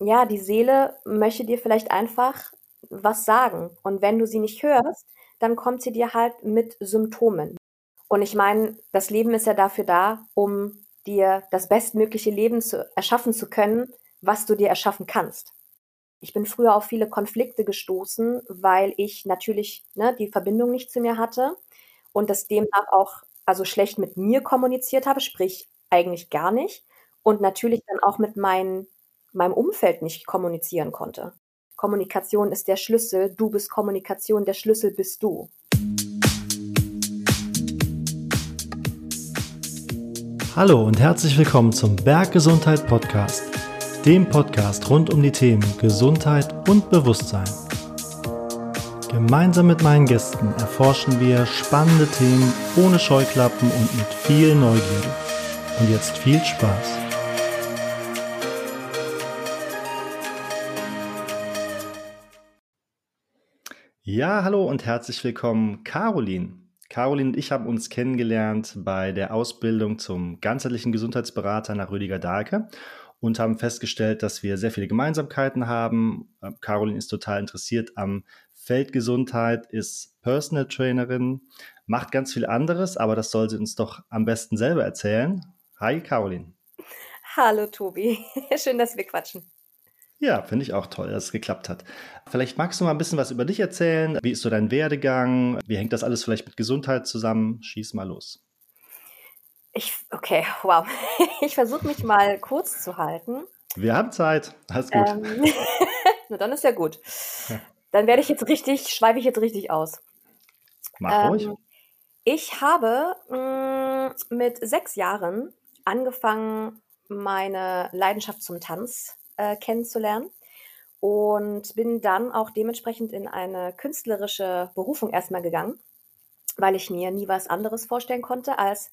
ja, die Seele möchte dir vielleicht einfach was sagen. Und wenn du sie nicht hörst, dann kommt sie dir halt mit Symptomen. Und ich meine, das Leben ist ja dafür da, um dir das bestmögliche Leben zu erschaffen zu können, was du dir erschaffen kannst. Ich bin früher auf viele Konflikte gestoßen, weil ich natürlich ne, die Verbindung nicht zu mir hatte und das demnach auch also schlecht mit mir kommuniziert habe, sprich eigentlich gar nicht und natürlich dann auch mit mein, meinem Umfeld nicht kommunizieren konnte. Kommunikation ist der Schlüssel, du bist Kommunikation, der Schlüssel bist du. Hallo und herzlich willkommen zum Berggesundheit Podcast, dem Podcast rund um die Themen Gesundheit und Bewusstsein. Gemeinsam mit meinen Gästen erforschen wir spannende Themen ohne Scheuklappen und mit viel Neugierde. Und jetzt viel Spaß. Ja, hallo und herzlich willkommen, Caroline. Caroline und ich haben uns kennengelernt bei der Ausbildung zum ganzheitlichen Gesundheitsberater nach Rüdiger Dahlke und haben festgestellt, dass wir sehr viele Gemeinsamkeiten haben. Ähm, Caroline ist total interessiert am Feldgesundheit, ist Personal Trainerin, macht ganz viel anderes, aber das soll sie uns doch am besten selber erzählen. Hi, Caroline. Hallo, Tobi. Schön, dass wir quatschen. Ja, finde ich auch toll, dass es geklappt hat. Vielleicht magst du mal ein bisschen was über dich erzählen. Wie ist so dein Werdegang? Wie hängt das alles vielleicht mit Gesundheit zusammen? Schieß mal los. Ich, okay, wow. Ich versuche mich mal kurz zu halten. Wir haben Zeit. Alles gut. Ähm, na, dann ist ja gut. Dann werde ich jetzt richtig, schweife ich jetzt richtig aus. Mach ähm, ruhig. Ich habe mh, mm, mit sechs Jahren angefangen, meine Leidenschaft zum Tanz äh, kennenzulernen und bin dann auch dementsprechend in eine künstlerische Berufung erstmal gegangen, weil ich mir nie was anderes vorstellen konnte, als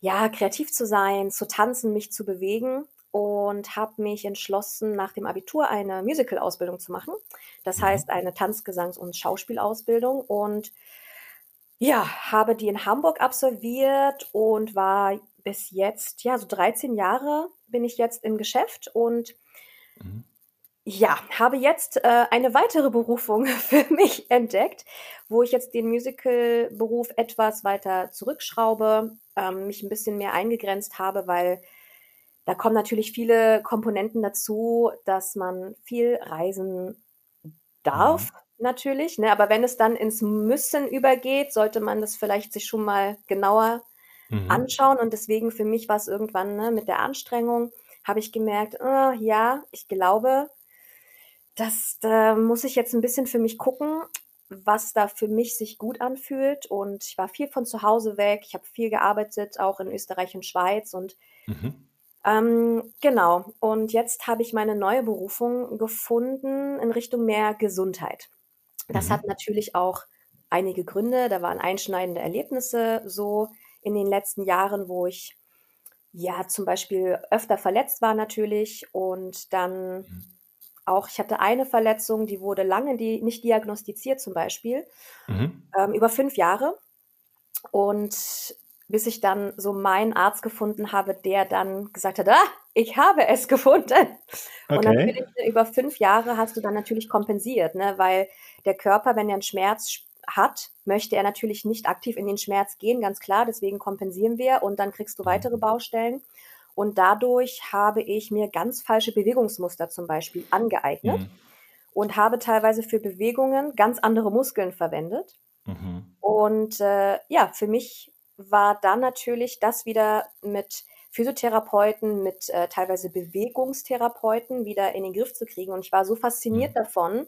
ja, kreativ zu sein, zu tanzen, mich zu bewegen und habe mich entschlossen, nach dem Abitur eine Musical-Ausbildung zu machen. Das mhm. heißt, eine Tanzgesangs- und Schauspielausbildung und ja, habe die in Hamburg absolviert und war bis jetzt, ja, so 13 Jahre bin ich jetzt im Geschäft und mhm. ja, habe jetzt äh, eine weitere Berufung für mich entdeckt, wo ich jetzt den Musical-Beruf etwas weiter zurückschraube, ähm, mich ein bisschen mehr eingegrenzt habe, weil da kommen natürlich viele Komponenten dazu, dass man viel reisen darf, mhm. natürlich. Ne? Aber wenn es dann ins Müssen übergeht, sollte man das vielleicht sich schon mal genauer mhm. anschauen. Und deswegen für mich war es irgendwann ne, mit der Anstrengung, habe ich gemerkt, oh, ja, ich glaube, das da muss ich jetzt ein bisschen für mich gucken, was da für mich sich gut anfühlt. Und ich war viel von zu Hause weg. Ich habe viel gearbeitet, auch in Österreich und Schweiz. Und mhm. ähm, genau. Und jetzt habe ich meine neue Berufung gefunden in Richtung mehr Gesundheit. Das mhm. hat natürlich auch einige Gründe. Da waren einschneidende Erlebnisse so in den letzten Jahren, wo ich ja zum Beispiel öfter verletzt war natürlich und dann mhm. auch, ich hatte eine Verletzung, die wurde lange die, nicht diagnostiziert zum Beispiel, mhm. ähm, über fünf Jahre und bis ich dann so meinen Arzt gefunden habe, der dann gesagt hat, ah, ich habe es gefunden. Okay. Und natürlich über fünf Jahre hast du dann natürlich kompensiert, ne, weil der Körper, wenn er einen Schmerz hat, möchte er natürlich nicht aktiv in den Schmerz gehen, ganz klar. Deswegen kompensieren wir und dann kriegst du weitere Baustellen. Und dadurch habe ich mir ganz falsche Bewegungsmuster zum Beispiel angeeignet mhm. und habe teilweise für Bewegungen ganz andere Muskeln verwendet. Mhm. Und äh, ja, für mich war dann natürlich das wieder mit Physiotherapeuten, mit äh, teilweise Bewegungstherapeuten wieder in den Griff zu kriegen. Und ich war so fasziniert mhm. davon,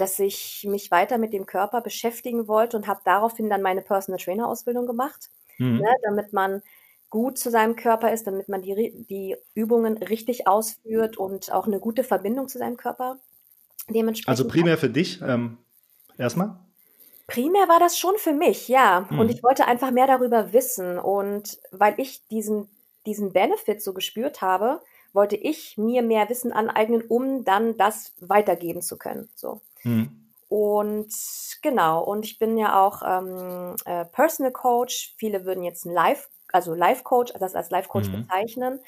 dass ich mich weiter mit dem Körper beschäftigen wollte und habe daraufhin dann meine Personal Trainer Ausbildung gemacht, mhm. ne, damit man gut zu seinem Körper ist, damit man die, die Übungen richtig ausführt und auch eine gute Verbindung zu seinem Körper dementsprechend. Also primär für dich ähm, erstmal? Primär war das schon für mich, ja. Mhm. Und ich wollte einfach mehr darüber wissen. Und weil ich diesen, diesen Benefit so gespürt habe, wollte ich mir mehr Wissen aneignen, um dann das weitergeben zu können. So. Mhm. Und genau, und ich bin ja auch ähm, äh, Personal Coach. Viele würden jetzt ein Live, also Life Coach, das als Life Coach mhm. bezeichnen,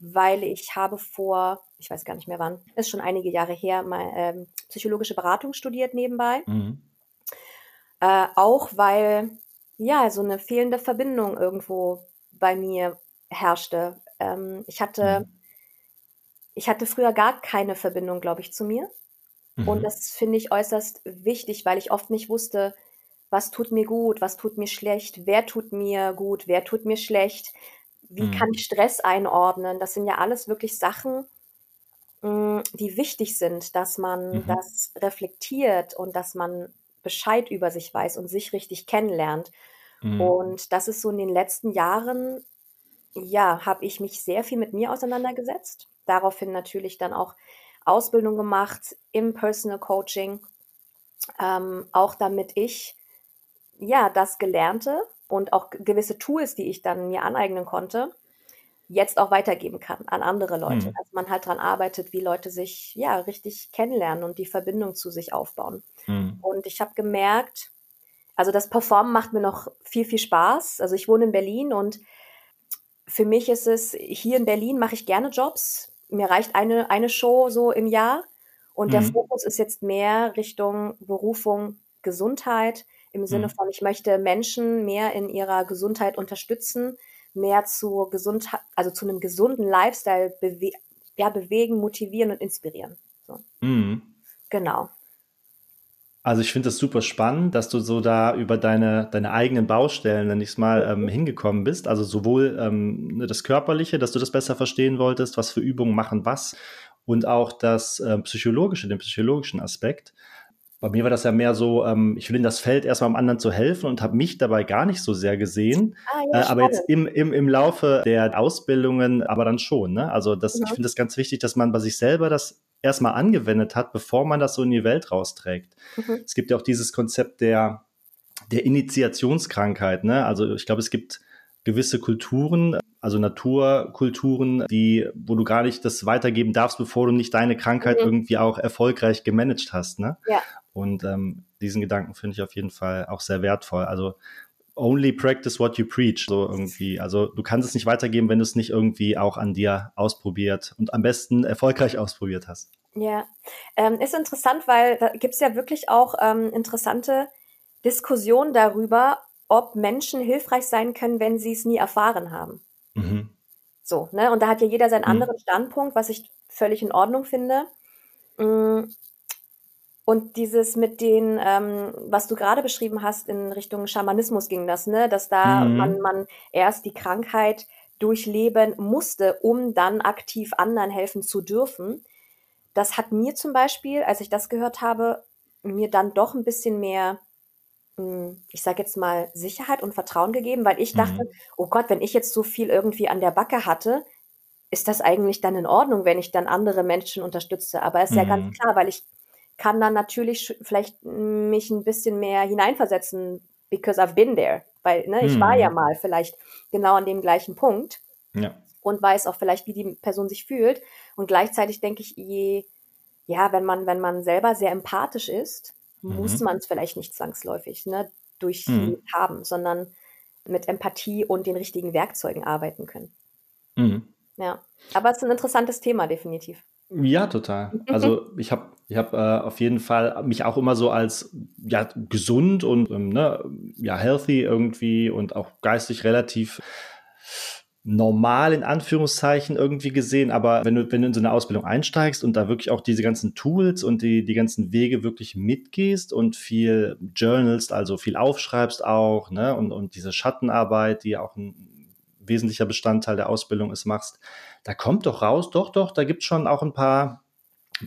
weil ich habe vor, ich weiß gar nicht mehr wann, ist schon einige Jahre her, mal ähm, psychologische Beratung studiert nebenbei. Mhm. Äh, auch weil ja so eine fehlende Verbindung irgendwo bei mir herrschte. Ähm, ich hatte mhm. ich hatte früher gar keine Verbindung, glaube ich, zu mir. Mhm. Und das finde ich äußerst wichtig, weil ich oft nicht wusste, was tut mir gut, was tut mir schlecht, wer tut mir gut, wer tut mir schlecht, wie mhm. kann ich Stress einordnen. Das sind ja alles wirklich Sachen, mm, die wichtig sind, dass man mhm. das reflektiert und dass man Bescheid über sich weiß und sich richtig kennenlernt. Mhm. Und das ist so in den letzten Jahren, ja, habe ich mich sehr viel mit mir auseinandergesetzt. Daraufhin natürlich dann auch Ausbildung gemacht im Personal Coaching, ähm, auch damit ich ja das Gelernte und auch gewisse Tools, die ich dann mir aneignen konnte, jetzt auch weitergeben kann an andere Leute. Mhm. Dass man halt daran arbeitet, wie Leute sich ja richtig kennenlernen und die Verbindung zu sich aufbauen. Mhm. Und ich habe gemerkt, also das Performen macht mir noch viel, viel Spaß. Also ich wohne in Berlin und für mich ist es, hier in Berlin mache ich gerne Jobs. Mir reicht eine, eine Show so im Jahr. Und mhm. der Fokus ist jetzt mehr Richtung Berufung, Gesundheit, im Sinne mhm. von, ich möchte Menschen mehr in ihrer Gesundheit unterstützen, mehr zu Gesundheit, also zu einem gesunden Lifestyle bewe ja, bewegen, motivieren und inspirieren. So. Mhm. Genau. Also ich finde das super spannend, dass du so da über deine, deine eigenen Baustellen, wenn ich es mal, ähm, hingekommen bist. Also sowohl ähm, ne, das Körperliche, dass du das besser verstehen wolltest, was für Übungen machen was und auch das äh, Psychologische, den psychologischen Aspekt. Bei mir war das ja mehr so, ähm, ich will in das Feld erstmal am anderen zu helfen und habe mich dabei gar nicht so sehr gesehen. Ah, ja, äh, aber jetzt im, im, im Laufe der Ausbildungen aber dann schon. Ne? Also das, mhm. ich finde es ganz wichtig, dass man bei sich selber das erstmal angewendet hat, bevor man das so in die Welt rausträgt. Mhm. Es gibt ja auch dieses Konzept der, der Initiationskrankheit. Ne? Also ich glaube, es gibt gewisse Kulturen, also Naturkulturen, die, wo du gar nicht das weitergeben darfst, bevor du nicht deine Krankheit mhm. irgendwie auch erfolgreich gemanagt hast. Ne? Ja. Und ähm, diesen Gedanken finde ich auf jeden Fall auch sehr wertvoll. Also only practice what you preach, so irgendwie. Also du kannst es nicht weitergeben, wenn du es nicht irgendwie auch an dir ausprobiert und am besten erfolgreich ausprobiert hast. Ja, ähm, ist interessant, weil da gibt es ja wirklich auch ähm, interessante Diskussionen darüber, ob Menschen hilfreich sein können, wenn sie es nie erfahren haben. Mhm. So, ne? Und da hat ja jeder seinen mhm. anderen Standpunkt, was ich völlig in Ordnung finde. Und dieses mit den, ähm, was du gerade beschrieben hast, in Richtung Schamanismus ging das, ne? Dass da mhm. man, man erst die Krankheit durchleben musste, um dann aktiv anderen helfen zu dürfen. Das hat mir zum Beispiel, als ich das gehört habe, mir dann doch ein bisschen mehr, hm, ich sage jetzt mal, Sicherheit und Vertrauen gegeben, weil ich dachte, mhm. oh Gott, wenn ich jetzt so viel irgendwie an der Backe hatte, ist das eigentlich dann in Ordnung, wenn ich dann andere Menschen unterstütze? Aber es ist mhm. ja ganz mhm. klar, weil ich kann dann natürlich vielleicht mich ein bisschen mehr hineinversetzen, because I've been there. Weil ne, ich war ja mhm. mal vielleicht genau an dem gleichen Punkt ja. und weiß auch vielleicht, wie die Person sich fühlt. Und gleichzeitig denke ich, je, ja, wenn man, wenn man selber sehr empathisch ist, mhm. muss man es vielleicht nicht zwangsläufig ne, durchlebt mhm. haben, sondern mit Empathie und den richtigen Werkzeugen arbeiten können. Mhm. Ja, aber es ist ein interessantes Thema, definitiv. Ja, total. Also ich habe ich hab, äh, auf jeden Fall mich auch immer so als ja, gesund und ähm, ne, ja, healthy irgendwie und auch geistig relativ normal in Anführungszeichen irgendwie gesehen, aber wenn du, wenn du in so eine Ausbildung einsteigst und da wirklich auch diese ganzen Tools und die, die ganzen Wege wirklich mitgehst und viel journalst, also viel aufschreibst auch, ne, und, und diese Schattenarbeit, die auch ein wesentlicher Bestandteil der Ausbildung ist, machst, da kommt doch raus, doch, doch, da gibt es schon auch ein paar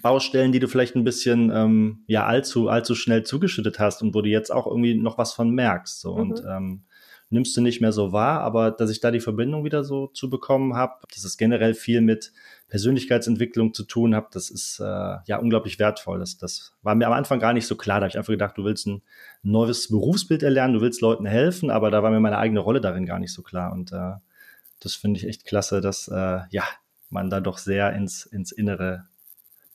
Baustellen, die du vielleicht ein bisschen ähm, ja allzu allzu schnell zugeschüttet hast und wo du jetzt auch irgendwie noch was von merkst so mhm. und ähm, nimmst du nicht mehr so wahr, aber dass ich da die Verbindung wieder so zu bekommen habe, dass es generell viel mit Persönlichkeitsentwicklung zu tun hat, das ist äh, ja unglaublich wertvoll. Das, das war mir am Anfang gar nicht so klar. Da habe ich einfach gedacht, du willst ein neues Berufsbild erlernen, du willst Leuten helfen, aber da war mir meine eigene Rolle darin gar nicht so klar und äh, das finde ich echt klasse, dass äh, ja, man da doch sehr ins, ins Innere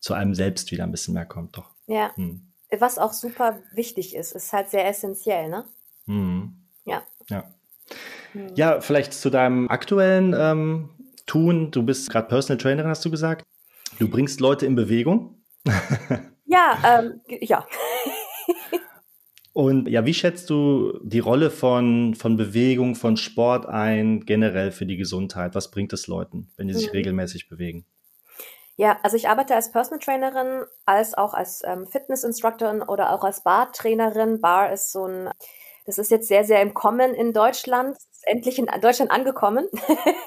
zu einem selbst wieder ein bisschen mehr kommt. Doch. Ja. Hm. Was auch super wichtig ist, ist halt sehr essentiell, ne? Hm. Ja. Ja. Hm. Ja, vielleicht zu deinem aktuellen ähm, tun? Du bist gerade Personal Trainerin, hast du gesagt. Du bringst Leute in Bewegung. ja, ähm, ja. Und ja, wie schätzt du die Rolle von, von Bewegung, von Sport ein, generell für die Gesundheit? Was bringt es Leuten, wenn die sich mhm. regelmäßig bewegen? Ja, also ich arbeite als Personal Trainerin, als auch als ähm, Fitness Instructorin oder auch als Bar-Trainerin. Bar ist so ein, das ist jetzt sehr, sehr im Kommen in Deutschland, ist endlich in Deutschland angekommen.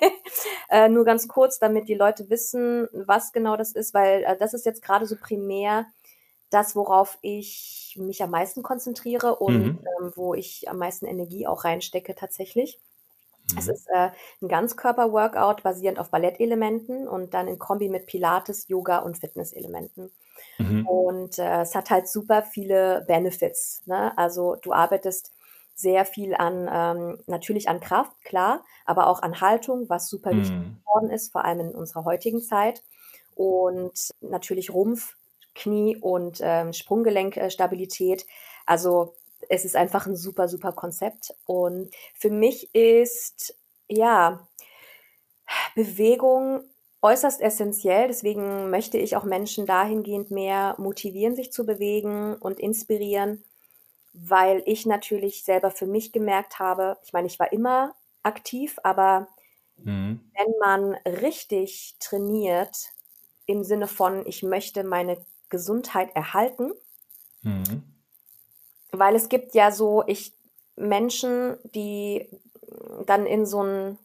äh, nur ganz kurz, damit die Leute wissen, was genau das ist, weil äh, das ist jetzt gerade so primär das, worauf ich mich am meisten konzentriere und mhm. ähm, wo ich am meisten Energie auch reinstecke tatsächlich. Es mhm. ist äh, ein Ganzkörper-Workout basierend auf Ballettelementen und dann in Kombi mit Pilates, Yoga und Fitnesselementen. Mhm. Und äh, es hat halt super viele Benefits. Ne? Also du arbeitest sehr viel an, ähm, natürlich an Kraft, klar, aber auch an Haltung, was super mhm. wichtig geworden ist, vor allem in unserer heutigen Zeit. Und natürlich Rumpf, Knie und ähm, Sprunggelenkstabilität. Also es ist einfach ein super, super Konzept. Und für mich ist, ja, Bewegung äußerst essentiell. Deswegen möchte ich auch Menschen dahingehend mehr motivieren, sich zu bewegen und inspirieren, weil ich natürlich selber für mich gemerkt habe, ich meine, ich war immer aktiv, aber mhm. wenn man richtig trainiert, im Sinne von, ich möchte meine Gesundheit erhalten, mhm weil es gibt ja so ich Menschen, die dann in so ein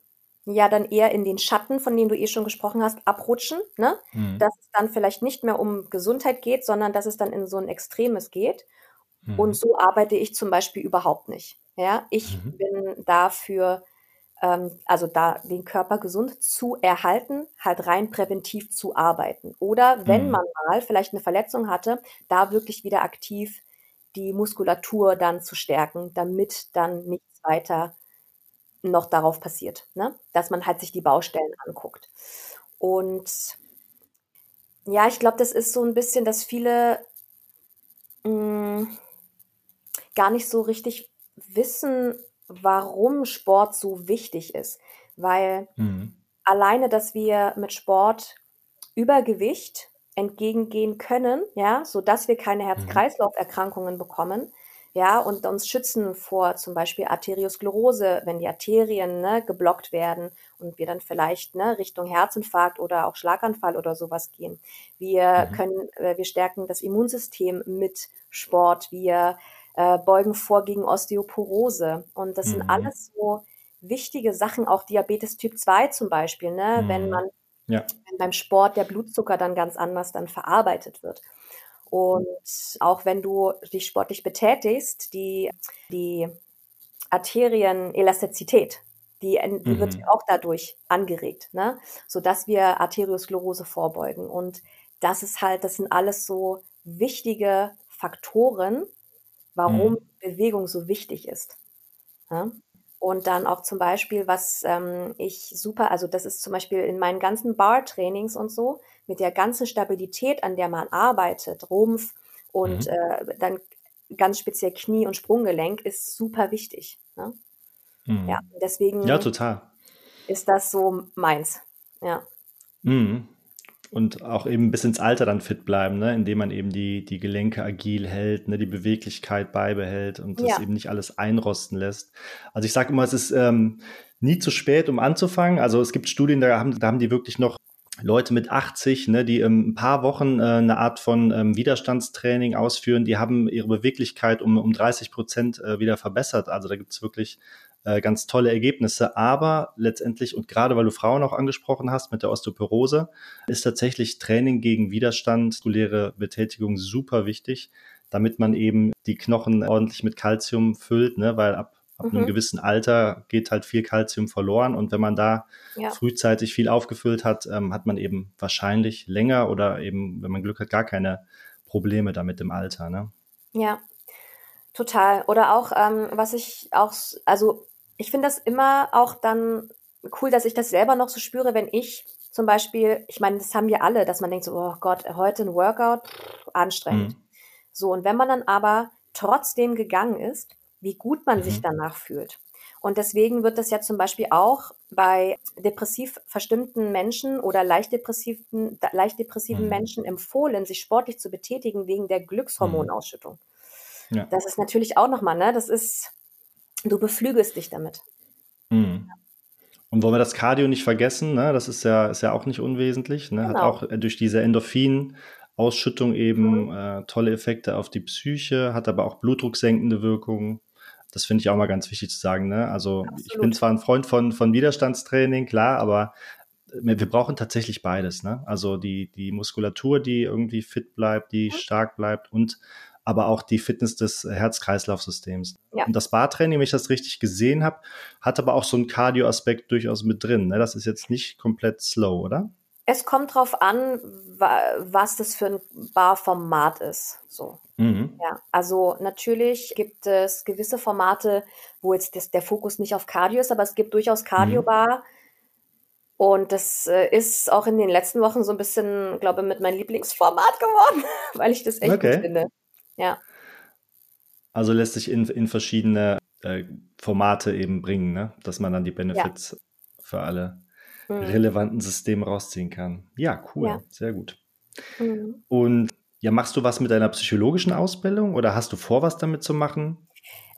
ja dann eher in den Schatten, von dem du eh schon gesprochen hast, abrutschen, ne? Mhm. Dass es dann vielleicht nicht mehr um Gesundheit geht, sondern dass es dann in so ein Extremes geht. Mhm. Und so arbeite ich zum Beispiel überhaupt nicht. Ja, ich mhm. bin dafür, ähm, also da den Körper gesund zu erhalten, halt rein präventiv zu arbeiten. Oder wenn mhm. man mal vielleicht eine Verletzung hatte, da wirklich wieder aktiv die Muskulatur dann zu stärken, damit dann nichts weiter noch darauf passiert, ne? dass man halt sich die Baustellen anguckt. Und ja, ich glaube, das ist so ein bisschen, dass viele mh, mm, gar nicht so richtig wissen, warum Sport so wichtig ist. Weil mhm. alleine, dass wir mit Sport Übergewicht entgegengehen können, ja, so dass wir keine mhm. Herz-Kreislauf-Erkrankungen bekommen, ja, und uns schützen vor zum Beispiel Arteriosklerose, wenn die Arterien ne, geblockt werden und wir dann vielleicht ne, Richtung Herzinfarkt oder auch Schlaganfall oder sowas gehen. Wir mhm. können, äh, wir stärken das Immunsystem mit Sport, wir äh, beugen vor gegen Osteoporose und das mhm. sind alles so wichtige Sachen, auch Diabetes Typ 2 zum Beispiel, ne, mhm. wenn man ja. Wenn beim Sport der Blutzucker dann ganz anders dann verarbeitet wird. Und auch wenn du dich sportlich betätigst, die, die Arterienelastizität, die, die mhm. wird auch dadurch angeregt, ne? sodass wir Arteriosklerose vorbeugen. Und das ist halt, das sind alles so wichtige Faktoren, warum mhm. Bewegung so wichtig ist. Ja? Und dann auch zum Beispiel, was ähm, ich super, also das ist zum Beispiel in meinen ganzen Bar-Trainings und so, mit der ganzen Stabilität, an der man arbeitet, Rumpf und mhm. äh, dann ganz speziell Knie und Sprunggelenk, ist super wichtig. Ne? Mhm. Ja, deswegen ja, total. ist das so meins. Ja. Mhm und auch eben bis ins Alter dann fit bleiben, ne? indem man eben die, die Gelenke agil hält, ne? die Beweglichkeit beibehält und das ja. eben nicht alles einrosten lässt. Also ich sage immer, es ist ähm, nie zu spät, um anzufangen. Also es gibt Studien, da haben, da haben die wirklich noch Leute mit 80, ne, die ähm, ein paar Wochen äh, eine Art von ähm, Widerstandstraining ausführen, die haben ihre Beweglichkeit um, um 30 Prozent äh, wieder verbessert. Also da gibt's wirklich äh, ganz tolle Ergebnisse. Aber letztendlich, und gerade weil du Frauen auch angesprochen hast mit der Osteoporose, ist tatsächlich Training gegen Widerstand, muskuläre Betätigung super wichtig, damit man eben die Knochen ordentlich mit Kalzium füllt, ne? weil ab Ab mhm. einem gewissen Alter geht halt viel Kalzium verloren und wenn man da ja. frühzeitig viel aufgefüllt hat, ähm, hat man eben wahrscheinlich länger oder eben, wenn man Glück hat, gar keine Probleme damit im Alter. Ne? Ja, total. Oder auch, ähm, was ich auch, also ich finde das immer auch dann cool, dass ich das selber noch so spüre, wenn ich zum Beispiel, ich meine, das haben wir alle, dass man denkt so, oh Gott, heute ein Workout, anstrengend. Mhm. So, und wenn man dann aber trotzdem gegangen ist, wie gut man mhm. sich danach fühlt. Und deswegen wird das ja zum Beispiel auch bei depressiv verstimmten Menschen oder leicht depressiven, leicht depressiven mhm. Menschen empfohlen, sich sportlich zu betätigen wegen der Glückshormonausschüttung. Ja. Das ist natürlich auch nochmal, ne? Das ist, du beflügelst dich damit. Mhm. Und wollen wir das Cardio nicht vergessen, ne? Das ist ja, ist ja auch nicht unwesentlich, ne? Genau. Hat auch durch diese Endorphin Ausschüttung eben mhm. äh, tolle Effekte auf die Psyche, hat aber auch blutdrucksenkende Wirkungen. Das finde ich auch mal ganz wichtig zu sagen. Ne? Also Absolut. ich bin zwar ein Freund von, von Widerstandstraining, klar, aber wir brauchen tatsächlich beides. Ne? Also die, die Muskulatur, die irgendwie fit bleibt, die mhm. stark bleibt und aber auch die Fitness des Herz-Kreislauf-Systems. Ja. Und das Bartraining, wenn ich das richtig gesehen habe, hat aber auch so einen Cardio-Aspekt durchaus mit drin. Ne? Das ist jetzt nicht komplett slow, oder? Es kommt drauf an, was das für ein Barformat ist. So. Mhm. Ja, also natürlich gibt es gewisse Formate, wo jetzt das, der Fokus nicht auf Cardio ist, aber es gibt durchaus Cardio-Bar. Mhm. Und das äh, ist auch in den letzten Wochen so ein bisschen, glaube ich, mit meinem Lieblingsformat geworden, weil ich das echt okay. gut finde. Ja. Also lässt sich in, in verschiedene äh, Formate eben bringen, ne? dass man dann die Benefits ja. für alle mhm. relevanten Systeme rausziehen kann. Ja, cool, ja. sehr gut. Mhm. Und ja, machst du was mit deiner psychologischen Ausbildung oder hast du vor, was damit zu machen?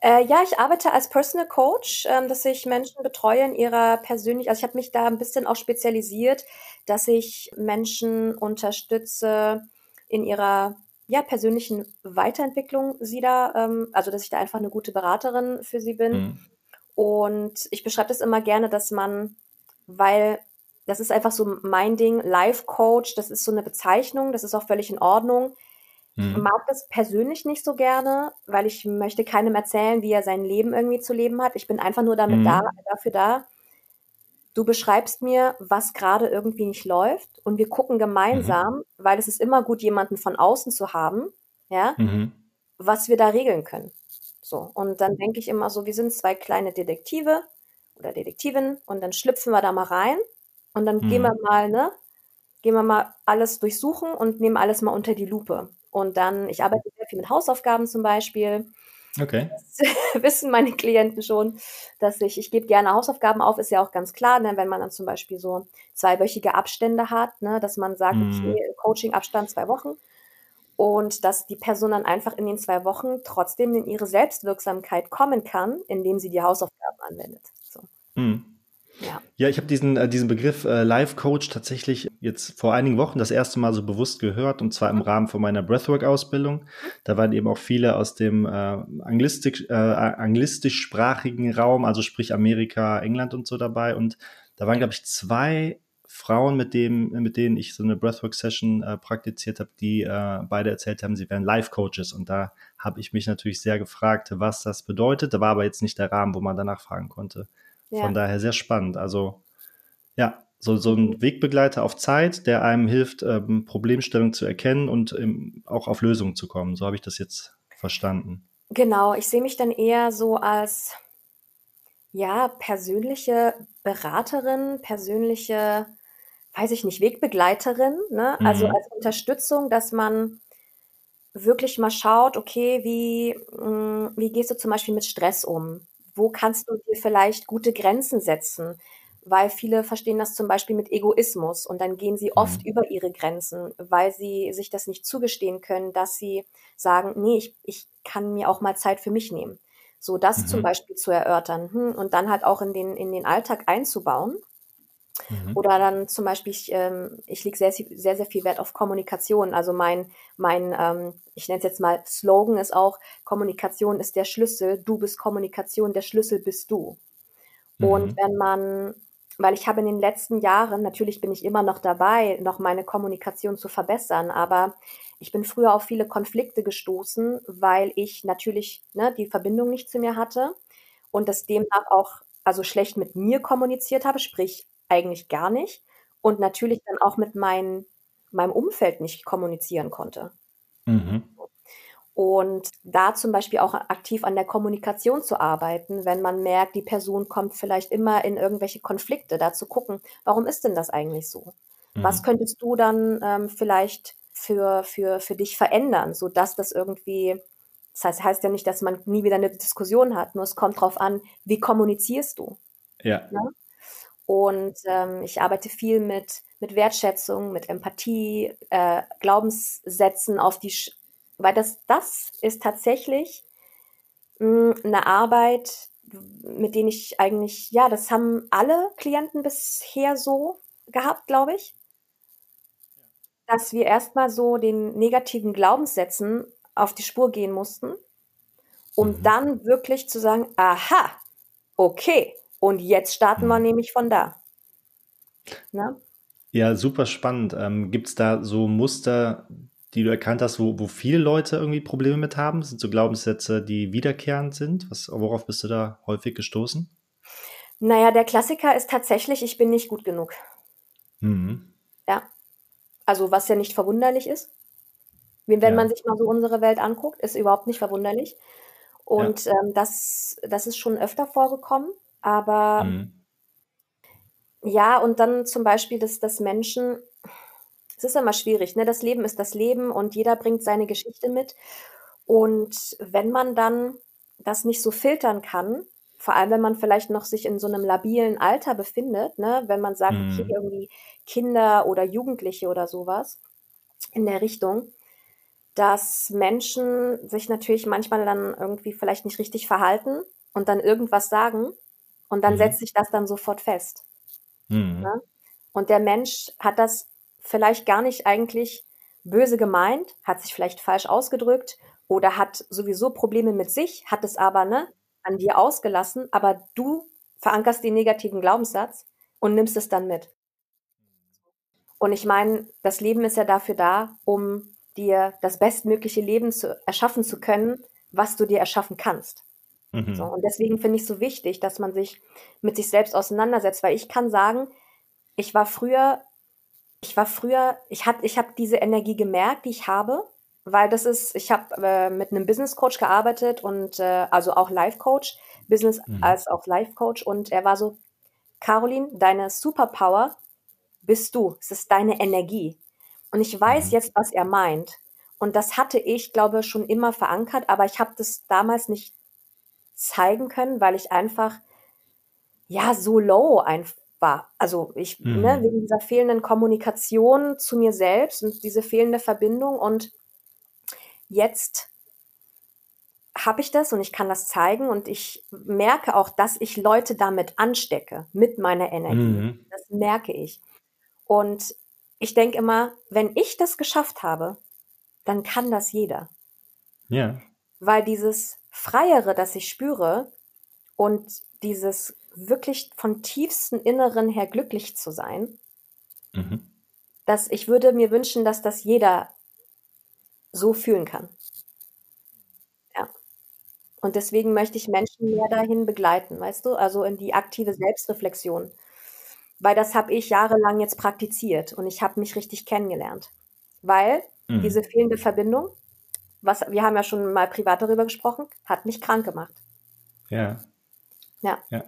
Äh, ja, ich arbeite als Personal Coach, ähm, dass ich Menschen betreue in ihrer persönlichen, also ich habe mich da ein bisschen auch spezialisiert, dass ich Menschen unterstütze in ihrer ja, persönlichen Weiterentwicklung sie da, ähm, also dass ich da einfach eine gute Beraterin für sie bin. Mhm. Und ich beschreibe das immer gerne, dass man weil das ist einfach so mein Ding, Life Coach, das ist so eine Bezeichnung, das ist auch völlig in Ordnung. Mhm. Ich mag das persönlich nicht so gerne, weil ich möchte keinem erzählen, wie er sein Leben irgendwie zu leben hat. Ich bin einfach nur damit mhm. da, dafür da. Du beschreibst mir, was gerade irgendwie nicht läuft und wir gucken gemeinsam, mhm. weil es ist immer gut, jemanden von außen zu haben, ja, mhm. was wir da regeln können. So. Und dann denke ich immer so, wir sind zwei kleine Detektive, oder Detektivin und dann schlüpfen wir da mal rein und dann mhm. gehen wir mal, ne, gehen wir mal alles durchsuchen und nehmen alles mal unter die Lupe. Und dann, ich arbeite sehr viel mit Hausaufgaben zum Beispiel. Okay. Das wissen meine Klienten schon, dass ich, ich gebe gerne Hausaufgaben auf, ist ja auch ganz klar, ne, wenn man dann zum Beispiel so zweiwöchige Abstände hat, ne, dass man sagt, mhm. okay, Coaching-Abstand zwei Wochen und dass die Person dann einfach in den zwei Wochen trotzdem in ihre Selbstwirksamkeit kommen kann, indem sie die Hausaufgaben anwendet. Mhm. Ja. ja, ich habe diesen, äh, diesen Begriff äh, Life Coach tatsächlich jetzt vor einigen Wochen das erste Mal so bewusst gehört und zwar im Rahmen von meiner Breathwork-Ausbildung. Da waren eben auch viele aus dem äh, anglistisch, äh, anglistischsprachigen Raum, also sprich Amerika, England und so dabei. Und da waren, glaube ich, zwei Frauen, mit, dem, mit denen ich so eine Breathwork-Session äh, praktiziert habe, die äh, beide erzählt haben, sie wären Life-Coaches. Und da habe ich mich natürlich sehr gefragt, was das bedeutet. Da war aber jetzt nicht der Rahmen, wo man danach fragen konnte. Ja. Von daher sehr spannend. Also ja, so, so ein Wegbegleiter auf Zeit, der einem hilft, ähm, Problemstellungen zu erkennen und ähm, auch auf Lösungen zu kommen. So habe ich das jetzt verstanden. Genau, ich sehe mich dann eher so als ja, persönliche Beraterin, persönliche, weiß ich nicht, Wegbegleiterin, ne? Also mhm. als Unterstützung, dass man wirklich mal schaut, okay, wie, mh, mm, wie gehst du zum Beispiel mit Stress um? Wo kannst du dir vielleicht gute Grenzen setzen? Weil viele verstehen das zum Beispiel mit Egoismus und dann gehen sie oft mhm. über ihre Grenzen, weil sie sich das nicht zugestehen können, dass sie sagen, nee, ich, ich kann mir auch mal Zeit für mich nehmen. So das mhm. zum Beispiel zu erörtern hm, und dann halt auch in den, in den Alltag einzubauen. Mhm. Oder dann zum Beispiel, ich, ähm, ich lege sehr, sehr, sehr viel Wert auf Kommunikation. Also mein, mein ähm, ich nenne es jetzt mal Slogan ist auch, Kommunikation ist der Schlüssel, du bist Kommunikation, der Schlüssel bist du. Mhm. Und wenn man, weil ich habe in den letzten Jahren, natürlich bin ich immer noch dabei, noch meine Kommunikation zu verbessern, aber ich bin früher auf viele Konflikte gestoßen, weil ich natürlich ne, die Verbindung nicht zu mir hatte und das demnach auch also schlecht mit mir kommuniziert habe, sprich eigentlich gar nicht und natürlich dann auch mit mein, meinem Umfeld nicht kommunizieren konnte. Mhm. Und da zum Beispiel auch aktiv an der Kommunikation zu arbeiten, wenn man merkt, die Person kommt vielleicht immer in irgendwelche Konflikte, da zu gucken, warum ist denn das eigentlich so? Mhm. Was könntest du dann ähm, vielleicht für, für, für dich verändern, sodass das irgendwie Das heißt, heißt ja nicht, dass man nie wieder eine Diskussion hat, nur es kommt darauf an, wie kommunizierst du. Ja. Ne? Und ähm, ich arbeite viel mit, mit Wertschätzung, mit Empathie, äh, Glaubenssätzen auf die, weil das, das ist tatsächlich mh, eine Arbeit, mit denen ich eigentlich, ja, das haben alle Klienten bisher so gehabt, glaube ich, dass wir erstmal so den negativen Glaubenssätzen auf die Spur gehen mussten, um mhm. dann wirklich zu sagen, aha, okay, und jetzt starten mhm. wir nämlich von da. Ne? Ja, super spannend. Ähm, Gibt es da so Muster, die du erkannt hast, wo, wo viele Leute irgendwie Probleme mit haben? Sind so Glaubenssätze, die wiederkehrend sind? Was, worauf bist du da häufig gestoßen? Naja, der Klassiker ist tatsächlich, ich bin nicht gut genug. Mhm. Ja. Also, was ja nicht verwunderlich ist. Wenn ja. man sich mal so unsere Welt anguckt, ist überhaupt nicht verwunderlich. Und ja. ähm, das, das ist schon öfter vorgekommen. Aber mhm. ja, und dann zum Beispiel, dass, dass Menschen, es ist immer schwierig, ne? Das Leben ist das Leben und jeder bringt seine Geschichte mit. Und wenn man dann das nicht so filtern kann, vor allem wenn man vielleicht noch sich in so einem labilen Alter befindet, ne, wenn man sagt, mhm. okay, irgendwie Kinder oder Jugendliche oder sowas in der Richtung, dass Menschen sich natürlich manchmal dann irgendwie vielleicht nicht richtig verhalten und dann irgendwas sagen und dann mhm. setzt sich das dann sofort fest. Mhm. Ne? Und der Mensch hat das vielleicht gar nicht eigentlich böse gemeint, hat sich vielleicht falsch ausgedrückt oder hat sowieso Probleme mit sich, hat es aber ne, an dir ausgelassen, aber du verankerst den negativen Glaubenssatz und nimmst es dann mit. Und ich meine, das Leben ist ja dafür da, um dir das bestmögliche Leben zu erschaffen zu können, was du dir erschaffen kannst. Mhm. So, und deswegen finde ich es so wichtig, dass man sich mit sich selbst auseinandersetzt, weil ich kann sagen, ich war früher, ich war früher, ich hatte, ich habe diese Energie gemerkt, die ich habe, weil das ist, ich habe äh, mit einem Business Coach gearbeitet und äh, also auch Life Coach, Business mhm. als auch Life Coach und er war so, Caroline, deine Superpower bist du, es ist deine Energie. Und ich weiß mhm. jetzt, was er meint. Und das hatte ich, glaube schon immer verankert, aber ich habe das damals nicht zeigen können, weil ich einfach ja so low einfach war. Also ich, ne, mhm. ne, wegen dieser fehlenden Kommunikation zu mir selbst und diese fehlende Verbindung und jetzt habe ich das und ich kann das zeigen und ich merke auch, dass ich Leute damit anstecke, mit meiner Energie. Mhm. Das merke ich. Und ich denke immer, wenn ich das geschafft habe, dann kann das jeder. Ja. Weil dieses Freiere, das ich spüre und dieses wirklich von tiefsten Inneren her glücklich zu sein, mhm. dass ich würde mir wünschen, dass das jeder so fühlen kann. Ja. Und deswegen möchte ich Menschen mehr dahin begleiten, weißt du, also in die aktive Selbstreflexion weil das habe ich jahrelang jetzt praktiziert und ich habe mich richtig kennengelernt. Weil mhm. diese fehlende Verbindung, was wir haben ja schon mal privat darüber gesprochen, hat mich krank gemacht. Ja. Ja. Ja.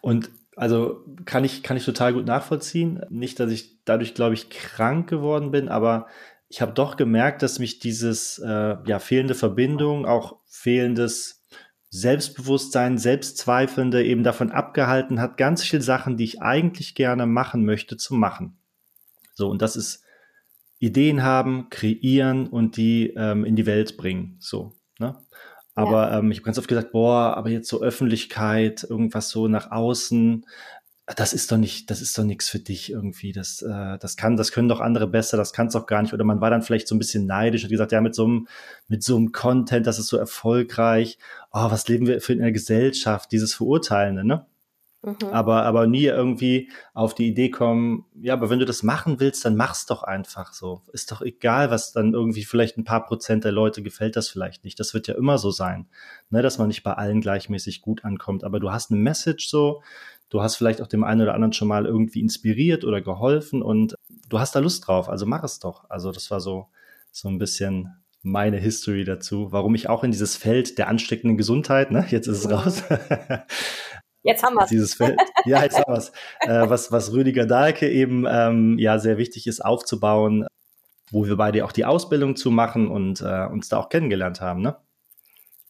Und also kann ich, kann ich total gut nachvollziehen. Nicht, dass ich dadurch, glaube ich, krank geworden bin, aber ich habe doch gemerkt, dass mich dieses äh, ja, fehlende Verbindung, auch fehlendes Selbstbewusstsein, Selbstzweifelnde eben davon abgehalten hat, ganz viele Sachen, die ich eigentlich gerne machen möchte, zu machen. So, und das ist Ideen haben, kreieren und die ähm, in die Welt bringen. So, ne? Aber ja. ähm, ich habe ganz oft gesagt, boah, aber jetzt so Öffentlichkeit, irgendwas so nach außen, das ist doch nicht, das ist doch nichts für dich irgendwie. Das, äh, das kann, das können doch andere besser, das kann's doch gar nicht. Oder man war dann vielleicht so ein bisschen neidisch und gesagt, ja, mit so einem, mit so einem Content, das ist so erfolgreich. Oh, was leben wir für in einer Gesellschaft? Dieses Verurteilende, ne? Mhm. Aber, aber nie irgendwie auf die Idee kommen, ja, aber wenn du das machen willst, dann mach's doch einfach so. Ist doch egal, was dann irgendwie vielleicht ein paar Prozent der Leute gefällt das vielleicht nicht. Das wird ja immer so sein, ne, dass man nicht bei allen gleichmäßig gut ankommt. Aber du hast eine Message so, du hast vielleicht auch dem einen oder anderen schon mal irgendwie inspiriert oder geholfen und du hast da Lust drauf, also mach es doch. Also das war so, so ein bisschen meine History dazu, warum ich auch in dieses Feld der ansteckenden Gesundheit, ne, jetzt ist es raus. Jetzt haben wir es. Dieses Feld, ja, jetzt haben wir es. Äh, was, was Rüdiger Dahlke eben ähm, ja sehr wichtig ist, aufzubauen, wo wir beide auch die Ausbildung zu machen und äh, uns da auch kennengelernt haben, ne?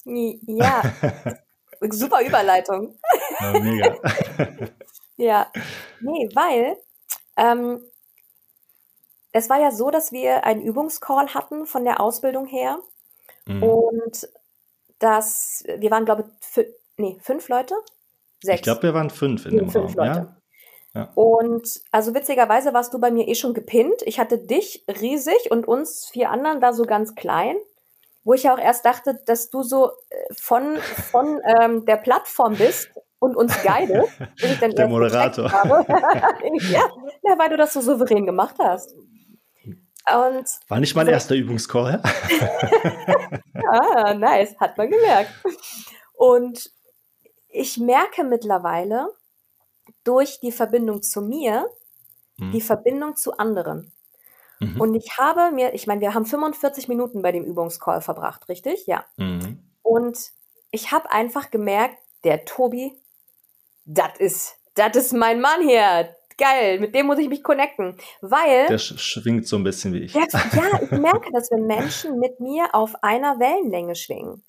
Ja, super Überleitung. Ja, mega. ja, nee, weil ähm, es war ja so, dass wir einen Übungscall hatten von der Ausbildung her. Mhm. Und das, wir waren, glaube ich, nee, fünf Leute? Sechs. Ich glaube, wir waren fünf in dem fünf Raum. Leute. Ja? Ja. Und also witzigerweise warst du bei mir eh schon gepinnt. Ich hatte dich riesig und uns vier anderen da so ganz klein, wo ich ja auch erst dachte, dass du so äh, von, von ähm, der Plattform bist und uns guidest. der Moderator. ja, weil du das so souverän gemacht hast. Und War nicht mein so, erster Übungscall. ah, nice, hat man gemerkt. Und ich merke mittlerweile durch die Verbindung zu mir mhm. die Verbindung zu anderen. Mhm. Und ich habe mir, ich meine, wir haben 45 Minuten bei dem Übungscall verbracht, richtig? Ja. Mhm. Und ich habe einfach gemerkt, der Tobi, das ist, das ist mein Mann hier geil, mit dem muss ich mich connecten, weil... Der schwingt so ein bisschen wie ich. Der, ja, ich merke, dass wenn Menschen mit mir auf einer Wellenlänge schwingen,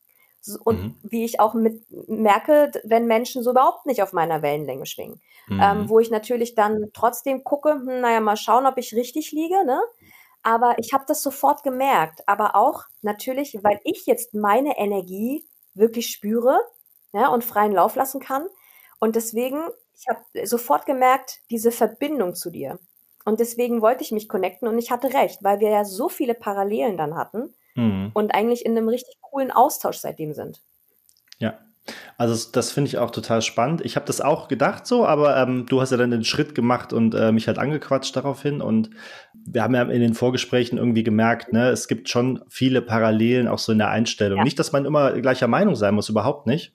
und mhm. wie ich auch mit, merke, wenn Menschen so überhaupt nicht auf meiner Wellenlänge schwingen. Mhm. Ähm, wo ich natürlich dann trotzdem gucke, hm, naja, mal schauen, ob ich richtig liege, ne? Aber ich habe das sofort gemerkt. Aber auch natürlich, weil ich jetzt meine Energie wirklich spüre ja, und freien Lauf lassen kann. Und deswegen ich habe sofort gemerkt, diese Verbindung zu dir. Und deswegen wollte ich mich connecten und ich hatte recht, weil wir ja so viele Parallelen dann hatten mhm. und eigentlich in einem richtig coolen Austausch seitdem sind. Ja. Also das finde ich auch total spannend. Ich habe das auch gedacht so, aber ähm, du hast ja dann den Schritt gemacht und äh, mich halt angequatscht daraufhin. Und wir haben ja in den Vorgesprächen irgendwie gemerkt, ne, es gibt schon viele Parallelen auch so in der Einstellung. Ja. Nicht, dass man immer gleicher Meinung sein muss, überhaupt nicht.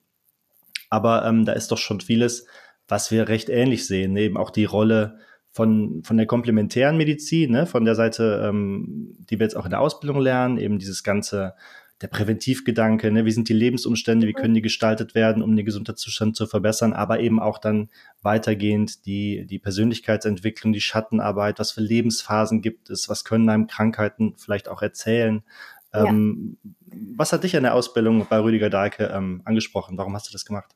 Aber ähm, da ist doch schon vieles, was wir recht ähnlich sehen. Eben auch die Rolle von, von der komplementären Medizin, ne, von der Seite, ähm, die wir jetzt auch in der Ausbildung lernen, eben dieses ganze, der Präventivgedanke, ne, wie sind die Lebensumstände, wie mhm. können die gestaltet werden, um den Gesundheitszustand zu verbessern, aber eben auch dann weitergehend die, die Persönlichkeitsentwicklung, die Schattenarbeit, was für Lebensphasen gibt es, was können einem Krankheiten vielleicht auch erzählen. Ja. Ähm, was hat dich an der Ausbildung bei Rüdiger Dahlke ähm, angesprochen? Warum hast du das gemacht?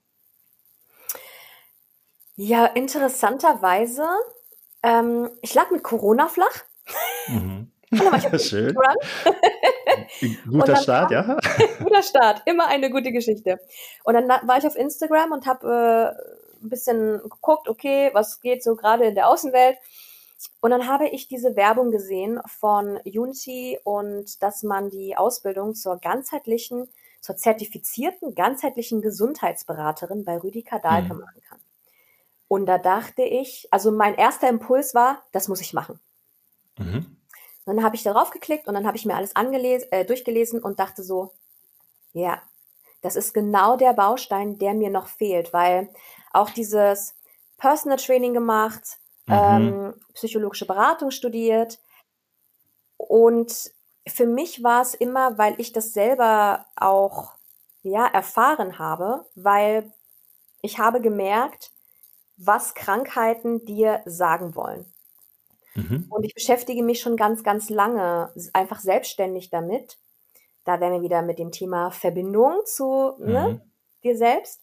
Ja, interessanterweise, ähm, ich lag mit Corona flach. Mhm. Schön. Guter Start, ja. guter Start, immer eine gute Geschichte. Und dann war ich auf Instagram und habe äh, ein bisschen geguckt, okay, was geht so gerade in der Außenwelt. Und dann habe ich diese Werbung gesehen von Unity und dass man die Ausbildung zur ganzheitlichen, zur zertifizierten ganzheitlichen Gesundheitsberaterin bei Rüdiger Dahlke mhm. machen kann. Und da dachte ich, also mein erster Impuls war, das muss ich machen. Mhm. Dann habe ich darauf geklickt und dann habe ich mir alles angelesen, äh, durchgelesen und dachte so, ja, das ist genau der Baustein, der mir noch fehlt, weil auch dieses Personal Training gemacht, mhm. ähm, psychologische Beratung studiert und für mich war es immer, weil ich das selber auch ja erfahren habe, weil ich habe gemerkt, was Krankheiten dir sagen wollen. Mhm. Und ich beschäftige mich schon ganz, ganz lange einfach selbstständig damit. Da wären wir wieder mit dem Thema Verbindung zu ne, mhm. ne, dir selbst.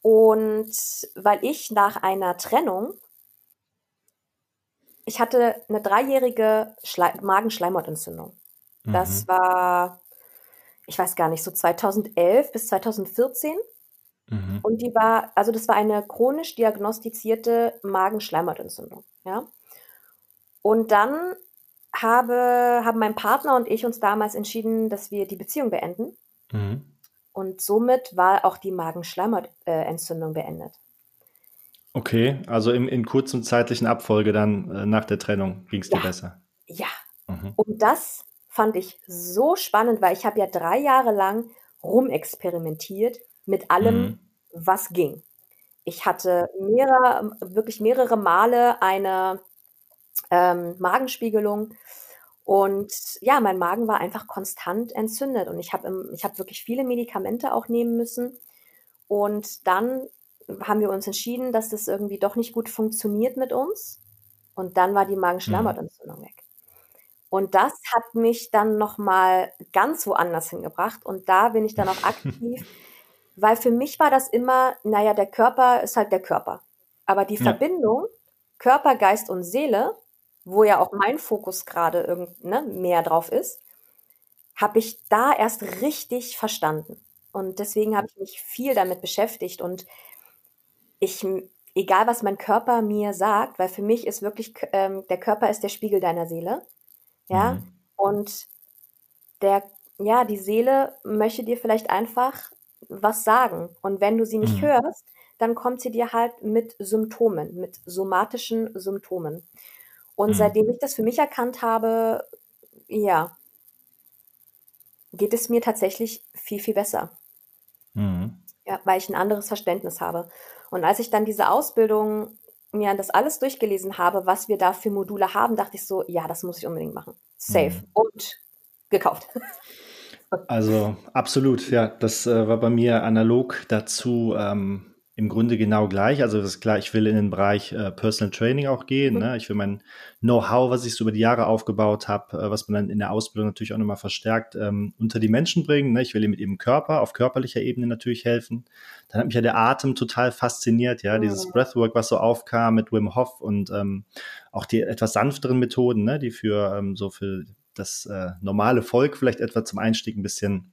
Und weil ich nach einer Trennung, ich hatte eine dreijährige Schle Magenschleimhautentzündung. Mhm. Das war, ich weiß gar nicht, so 2011 bis 2014. Mhm. Und die war, also das war eine chronisch diagnostizierte Magenschleimhautentzündung, ja. Und dann habe, haben mein Partner und ich uns damals entschieden, dass wir die Beziehung beenden. Mhm. Und somit war auch die Magenschleimhautentzündung beendet. Okay, also im, in kurzen zeitlichen Abfolge dann äh, nach der Trennung ging es dir besser. Ja. Mhm. Und das fand ich so spannend, weil ich habe ja drei Jahre lang rumexperimentiert mit allem, mhm. was ging. Ich hatte mehrere, wirklich mehrere Male eine ähm, Magenspiegelung und ja, mein Magen war einfach konstant entzündet und ich habe ich habe wirklich viele Medikamente auch nehmen müssen und dann haben wir uns entschieden, dass das irgendwie doch nicht gut funktioniert mit uns und dann war die Magenschleimhautentzündung mhm. weg. Und das hat mich dann nochmal ganz woanders hingebracht. Und da bin ich dann auch aktiv, weil für mich war das immer, naja, der Körper ist halt der Körper. Aber die ja. Verbindung Körper, Geist und Seele, wo ja auch mein Fokus gerade ne, mehr drauf ist, habe ich da erst richtig verstanden. Und deswegen habe ich mich viel damit beschäftigt und ich, egal was mein Körper mir sagt, weil für mich ist wirklich, ähm, der Körper ist der Spiegel deiner Seele. Ja. Mhm. Und der, ja, die Seele möchte dir vielleicht einfach was sagen. Und wenn du sie nicht mhm. hörst, dann kommt sie dir halt mit Symptomen, mit somatischen Symptomen. Und mhm. seitdem ich das für mich erkannt habe, ja, geht es mir tatsächlich viel, viel besser. Mhm. Ja, weil ich ein anderes Verständnis habe. Und als ich dann diese Ausbildung mir das alles durchgelesen habe, was wir da für Module haben, dachte ich so, ja, das muss ich unbedingt machen. Safe. Mhm. Und gekauft. Also absolut, ja. Das äh, war bei mir analog dazu. Ähm, im Grunde genau gleich. Also das ist klar, ich will in den Bereich äh, Personal Training auch gehen. Mhm. Ne? Ich will mein Know-how, was ich so über die Jahre aufgebaut habe, äh, was man dann in der Ausbildung natürlich auch nochmal verstärkt ähm, unter die Menschen bringen. Ne? Ich will ihm mit ihrem Körper auf körperlicher Ebene natürlich helfen. Dann hat mich ja der Atem total fasziniert, ja, mhm. dieses Breathwork, was so aufkam mit Wim Hof und ähm, auch die etwas sanfteren Methoden, ne? die für ähm, so für das äh, normale Volk vielleicht etwa zum Einstieg ein bisschen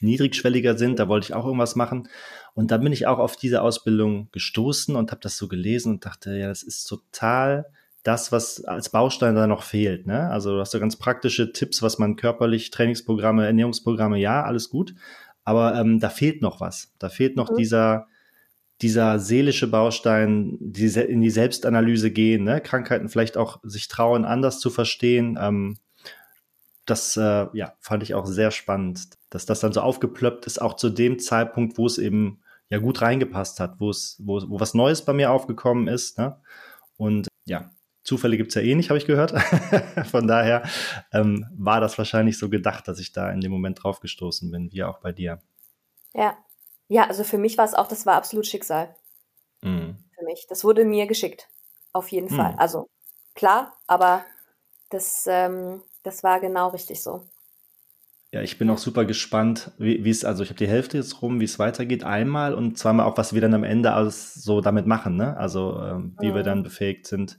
niedrigschwelliger sind. Da wollte ich auch irgendwas machen. Und dann bin ich auch auf diese Ausbildung gestoßen und habe das so gelesen und dachte, ja, das ist total das, was als Baustein da noch fehlt. Ne? Also du hast so ganz praktische Tipps, was man körperlich, Trainingsprogramme, Ernährungsprogramme, ja, alles gut. Aber ähm, da fehlt noch was. Da fehlt noch mhm. dieser, dieser seelische Baustein, die in die Selbstanalyse gehen, ne? Krankheiten vielleicht auch sich trauen, anders zu verstehen. Ähm, das äh, ja, fand ich auch sehr spannend, dass das dann so aufgeplöppt ist, auch zu dem Zeitpunkt, wo es eben ja gut reingepasst hat, wo es, wo, wo was Neues bei mir aufgekommen ist. Ne? Und ja, Zufälle gibt's ja eh nicht, habe ich gehört. Von daher ähm, war das wahrscheinlich so gedacht, dass ich da in dem Moment drauf gestoßen bin, wie auch bei dir. Ja. Ja, also für mich war es auch, das war absolut Schicksal. Mhm. Für mich. Das wurde mir geschickt. Auf jeden mhm. Fall. Also klar, aber das, ähm, das war genau richtig so. Ja, ich bin auch super gespannt, wie es, also ich habe die Hälfte jetzt rum, wie es weitergeht, einmal und zweimal auch, was wir dann am Ende alles so damit machen, ne? Also ähm, wie mhm. wir dann befähigt sind,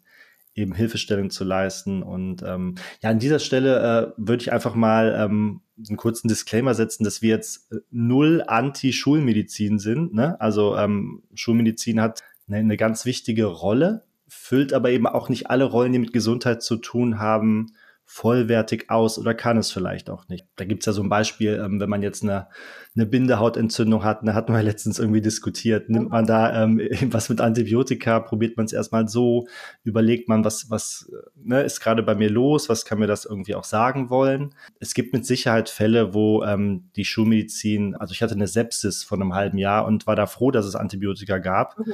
eben Hilfestellung zu leisten. Und ähm, ja, an dieser Stelle äh, würde ich einfach mal ähm, einen kurzen Disclaimer setzen, dass wir jetzt äh, null Anti-Schulmedizin sind. Ne? Also ähm, Schulmedizin hat eine, eine ganz wichtige Rolle, füllt aber eben auch nicht alle Rollen, die mit Gesundheit zu tun haben, vollwertig aus oder kann es vielleicht auch nicht. Da gibt's ja so ein Beispiel, ähm, wenn man jetzt eine, eine Bindehautentzündung hat, da hatten wir letztens irgendwie diskutiert, nimmt man da ähm, was mit Antibiotika, probiert man es erstmal so, überlegt man, was, was ne, ist gerade bei mir los, was kann mir das irgendwie auch sagen wollen. Es gibt mit Sicherheit Fälle, wo ähm, die Schulmedizin, also ich hatte eine Sepsis von einem halben Jahr und war da froh, dass es Antibiotika gab. Mhm.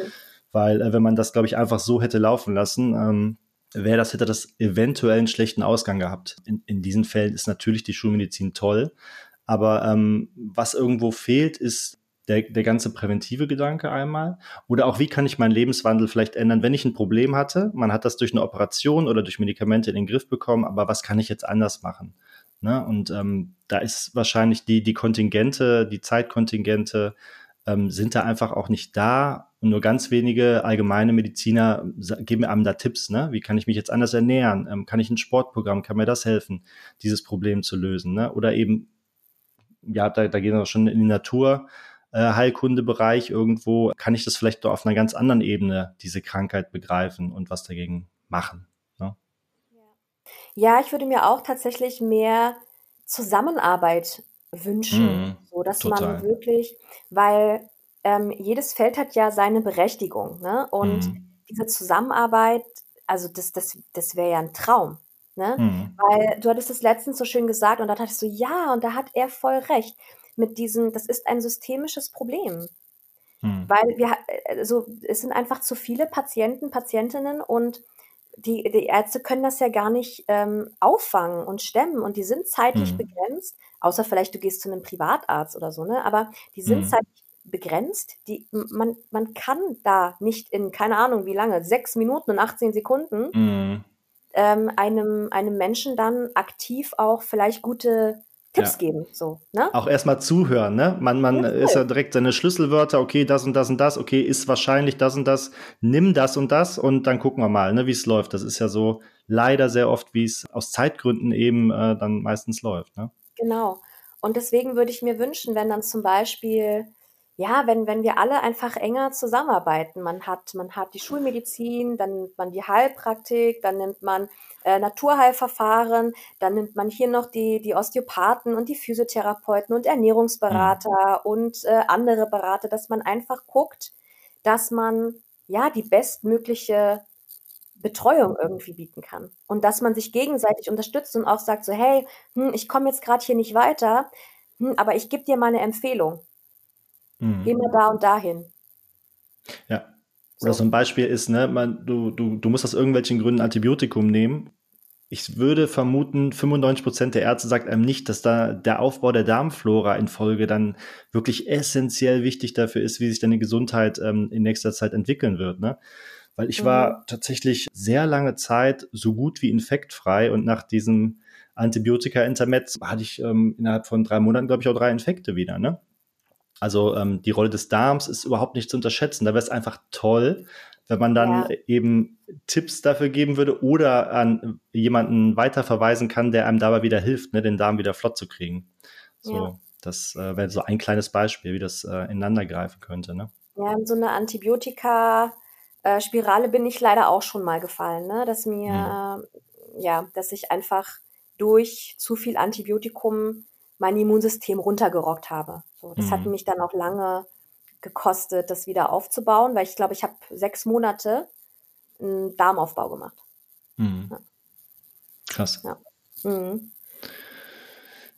Weil äh, wenn man das, glaube ich, einfach so hätte laufen lassen, ähm, wäre das, hätte das eventuell einen schlechten Ausgang gehabt. In, in diesen Fällen ist natürlich die Schulmedizin toll. Aber ähm, was irgendwo fehlt, ist der, der ganze präventive Gedanke einmal. Oder auch, wie kann ich meinen Lebenswandel vielleicht ändern, wenn ich ein Problem hatte? Man hat das durch eine Operation oder durch Medikamente in den Griff bekommen, aber was kann ich jetzt anders machen? Ne? Und ähm, da ist wahrscheinlich die, die Kontingente, die Zeitkontingente ähm, sind da einfach auch nicht da, und nur ganz wenige allgemeine Mediziner geben einem da Tipps, ne? Wie kann ich mich jetzt anders ernähren? Ähm, kann ich ein Sportprogramm, kann mir das helfen, dieses Problem zu lösen? Ne? Oder eben, ja, da, da gehen wir schon in die Natur. Äh, Heilkundebereich irgendwo, kann ich das vielleicht doch auf einer ganz anderen Ebene, diese Krankheit begreifen und was dagegen machen. Ne? Ja, ich würde mir auch tatsächlich mehr Zusammenarbeit wünschen, mm, so dass total. man wirklich, weil ähm, jedes Feld hat ja seine Berechtigung. Ne? Und mhm. diese Zusammenarbeit, also das, das, das wäre ja ein Traum. Ne? Mhm. Weil du hattest es letztens so schön gesagt und da dachtest du, ja, und da hat er voll recht. Mit diesem, das ist ein systemisches Problem. Mhm. Weil wir, also es sind einfach zu viele Patienten, Patientinnen und die, die Ärzte können das ja gar nicht ähm, auffangen und stemmen und die sind zeitlich mhm. begrenzt, außer vielleicht du gehst zu einem Privatarzt oder so, ne? Aber die sind mhm. zeitlich begrenzt. Die, man, man kann da nicht in, keine Ahnung wie lange, sechs Minuten und 18 Sekunden mm. ähm, einem, einem Menschen dann aktiv auch vielleicht gute Tipps ja. geben. So, ne? Auch erstmal zuhören, ne? Man, man ja, ist ja direkt seine Schlüsselwörter, okay, das und das und das, okay, ist wahrscheinlich das und das, nimm das und das und dann gucken wir mal, ne, wie es läuft. Das ist ja so leider sehr oft, wie es aus Zeitgründen eben äh, dann meistens läuft. Ne? Genau. Und deswegen würde ich mir wünschen, wenn dann zum Beispiel ja, wenn, wenn wir alle einfach enger zusammenarbeiten. Man hat, man hat die Schulmedizin, dann nimmt man die Heilpraktik, dann nimmt man äh, Naturheilverfahren, dann nimmt man hier noch die, die Osteopathen und die Physiotherapeuten und Ernährungsberater mhm. und äh, andere Berater, dass man einfach guckt, dass man ja die bestmögliche Betreuung irgendwie bieten kann und dass man sich gegenseitig unterstützt und auch sagt so hey hm, ich komme jetzt gerade hier nicht weiter hm, aber ich gebe dir mal eine Empfehlung Mhm. Geh mal da und dahin. Ja. Oder so. so ein Beispiel ist, ne, man, du, du, du musst aus irgendwelchen Gründen Antibiotikum nehmen. Ich würde vermuten, 95 Prozent der Ärzte sagt einem nicht, dass da der Aufbau der Darmflora in Folge dann wirklich essentiell wichtig dafür ist, wie sich deine Gesundheit ähm, in nächster Zeit entwickeln wird. Ne? Weil ich mhm. war tatsächlich sehr lange Zeit so gut wie infektfrei und nach diesem Antibiotika-Intermezzo hatte ich ähm, innerhalb von drei Monaten, glaube ich, auch drei Infekte wieder. Ne? Also ähm, die Rolle des Darms ist überhaupt nicht zu unterschätzen. Da wäre es einfach toll, wenn man dann ja. eben Tipps dafür geben würde oder an jemanden weiterverweisen kann, der einem dabei wieder hilft, ne, den Darm wieder flott zu kriegen. So, ja. das äh, wäre so ein kleines Beispiel, wie das äh, ineinander greifen könnte. Ne? Ja, in so eine Antibiotika-Spirale bin ich leider auch schon mal gefallen, ne? dass mir, hm. ja, dass ich einfach durch zu viel Antibiotikum mein Immunsystem runtergerockt habe. So, das mhm. hat mich dann auch lange gekostet, das wieder aufzubauen, weil ich glaube, ich habe sechs Monate einen Darmaufbau gemacht. Mhm. Ja. Krass. Ja. Mhm.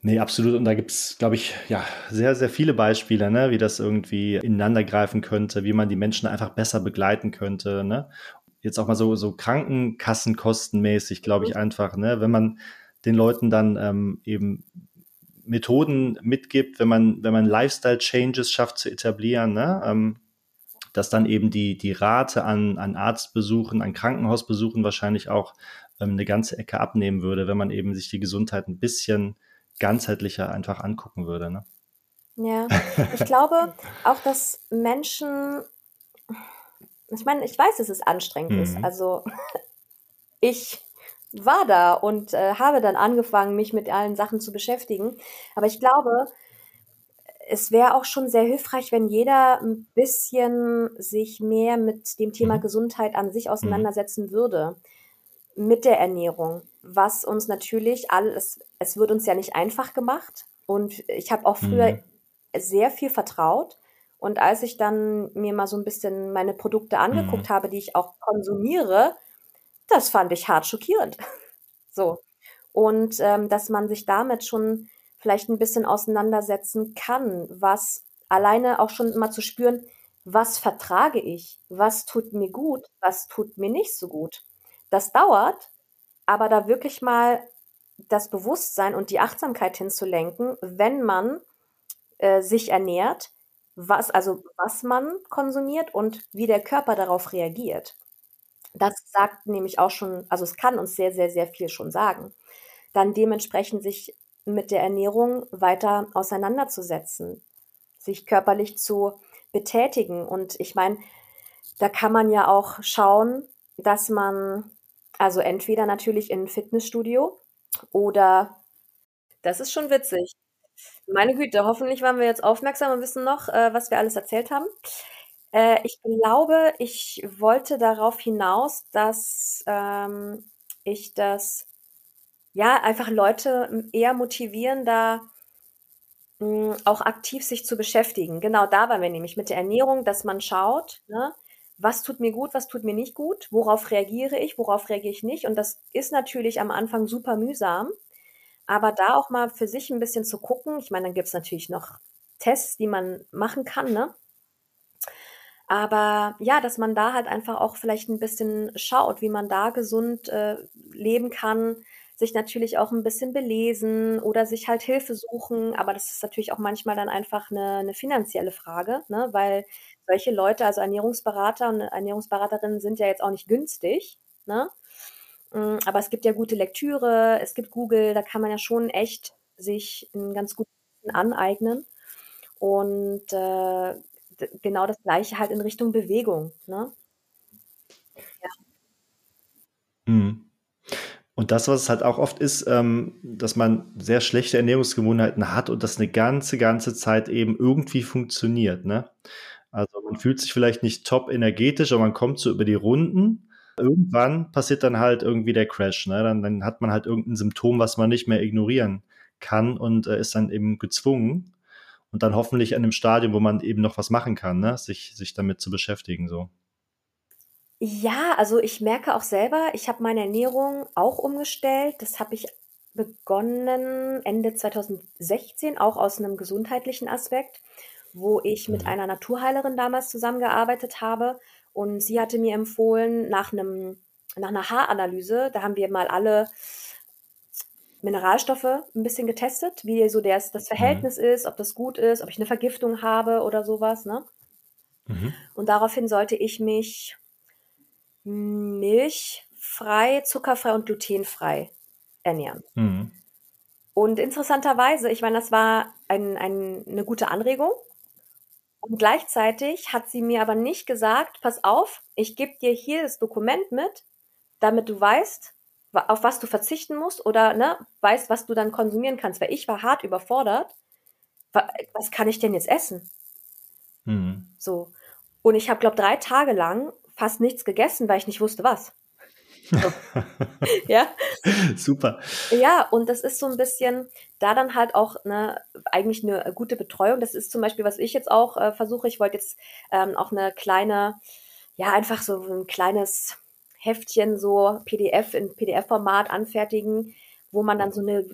Nee, absolut. Und da gibt es, glaube ich, ja, sehr, sehr viele Beispiele, ne, wie das irgendwie ineinander greifen könnte, wie man die Menschen einfach besser begleiten könnte. Ne? Jetzt auch mal so, so Krankenkassenkostenmäßig, glaube ich, mhm. einfach, ne, wenn man den Leuten dann ähm, eben Methoden mitgibt, wenn man, wenn man Lifestyle-Changes schafft zu etablieren, ne? Ähm, dass dann eben die, die Rate an, an Arztbesuchen, an Krankenhausbesuchen wahrscheinlich auch ähm, eine ganze Ecke abnehmen würde, wenn man eben sich die Gesundheit ein bisschen ganzheitlicher einfach angucken würde. Ne? Ja, ich glaube auch, dass Menschen, ich meine, ich weiß, dass es anstrengend mhm. ist. Also ich war da und äh, habe dann angefangen, mich mit allen Sachen zu beschäftigen. Aber ich glaube, es wäre auch schon sehr hilfreich, wenn jeder ein bisschen sich mehr mit dem Thema mhm. Gesundheit an sich mhm. auseinandersetzen würde. Mit der Ernährung. Was uns natürlich alles, es wird uns ja nicht einfach gemacht. Und ich habe auch früher mhm. sehr viel vertraut. Und als ich dann mir mal so ein bisschen meine Produkte angeguckt mhm. habe, die ich auch konsumiere, das fand ich hart schockierend. so. Und ähm, dass man sich damit schon vielleicht ein bisschen auseinandersetzen kann, was alleine auch schon mal zu spüren, was vertrage ich, was tut mir gut, was tut mir nicht so gut. Das dauert, aber da wirklich mal das Bewusstsein und die Achtsamkeit hinzulenken, wenn man äh, sich ernährt, was also was man konsumiert und wie der Körper darauf reagiert. Das sagt nämlich auch schon, also es kann uns sehr, sehr, sehr viel schon sagen. Dann dementsprechend sich mit der Ernährung weiter auseinanderzusetzen, sich körperlich zu betätigen. Und ich meine, da kann man ja auch schauen, dass man, also entweder natürlich in ein Fitnessstudio oder, das ist schon witzig. Meine Güte, hoffentlich waren wir jetzt aufmerksam und wissen noch, äh, was wir alles erzählt haben. Äh, ich glaube, ich wollte darauf hinaus, dass ähm, ich das ja einfach Leute eher motivieren, da mh, hm, auch aktiv sich zu beschäftigen. Genau da waren wir nämlich mit der Ernährung, dass man schaut, ne, was tut mir gut, was tut mir nicht gut, worauf reagiere ich, worauf reagiere ich nicht. Und das ist natürlich am Anfang super mühsam. Aber da auch mal für sich ein bisschen zu gucken, ich meine, dann gibt es natürlich noch Tests, die man machen kann, ne? Aber ja, dass man da halt einfach auch vielleicht ein bisschen schaut, wie man da gesund äh, leben kann, sich natürlich auch ein bisschen belesen oder sich halt Hilfe suchen. Aber das ist natürlich auch manchmal dann einfach eine, eine finanzielle Frage, ne? weil solche Leute, also Ernährungsberater und Ernährungsberaterinnen sind ja jetzt auch nicht günstig. Ne? Mm, aber es gibt ja gute Lektüre, es gibt Google, da kann man ja schon echt sich einen ganz guten aneignen. Und äh, genau das gleiche halt in Richtung Bewegung. Ne? Ja. Mhm. Und das, was es halt auch oft ist, ähm, dass man sehr schlechte Ernährungsgewohnheiten hat und das eine ganze, ganze Zeit eben irgendwie funktioniert. Ne? Also man fühlt sich vielleicht nicht top energetisch, aber man kommt so über die Runden. Irgendwann passiert dann halt irgendwie der Crash. Ne? Dann, dann hat man halt irgendein Symptom, was man nicht mehr ignorieren kann und äh, ist dann eben gezwungen. Und dann hoffentlich an einem Stadium, wo man eben noch was machen kann, ne? sich, sich damit zu beschäftigen. So. Ja, also ich merke auch selber, ich habe meine Ernährung auch umgestellt. Das habe ich begonnen Ende 2016, auch aus einem gesundheitlichen Aspekt, wo ich mit mhm. einer Naturheilerin damals zusammengearbeitet habe. Und sie hatte mir empfohlen, nach einem, nach einer Haaranalyse, da haben wir mal alle Mineralstoffe ein bisschen getestet, wie so das, das mhm. Verhältnis mhm. ist, ob das gut ist, ob ich eine Vergiftung habe oder sowas, ne? Mhm. Und daraufhin sollte ich mich milchfrei, zuckerfrei und glutenfrei ernähren. Mhm. Und interessanterweise, ich meine, das war ein, ein, eine gute Anregung. Und gleichzeitig hat sie mir aber nicht gesagt, pass auf, ich gebe dir hier das Dokument mit, damit du weißt, auf was du verzichten musst oder ne, weißt, was du dann konsumieren kannst. Weil ich war hart überfordert. Was kann ich denn jetzt essen? Mhm. So. Und ich habe, glaube drei Tage lang fast nichts gegessen, weil ich nicht wusste, was. So. ja. Super. Ja, und das ist so ein bisschen, da dann halt auch ne, eigentlich eine gute Betreuung. Das ist zum Beispiel, was ich jetzt auch äh, versuche. Ich wollte jetzt ähm, auch eine kleine, ja, einfach so ein kleines Heftchen, so PDF in PDF-Format anfertigen, wo man dann so eine,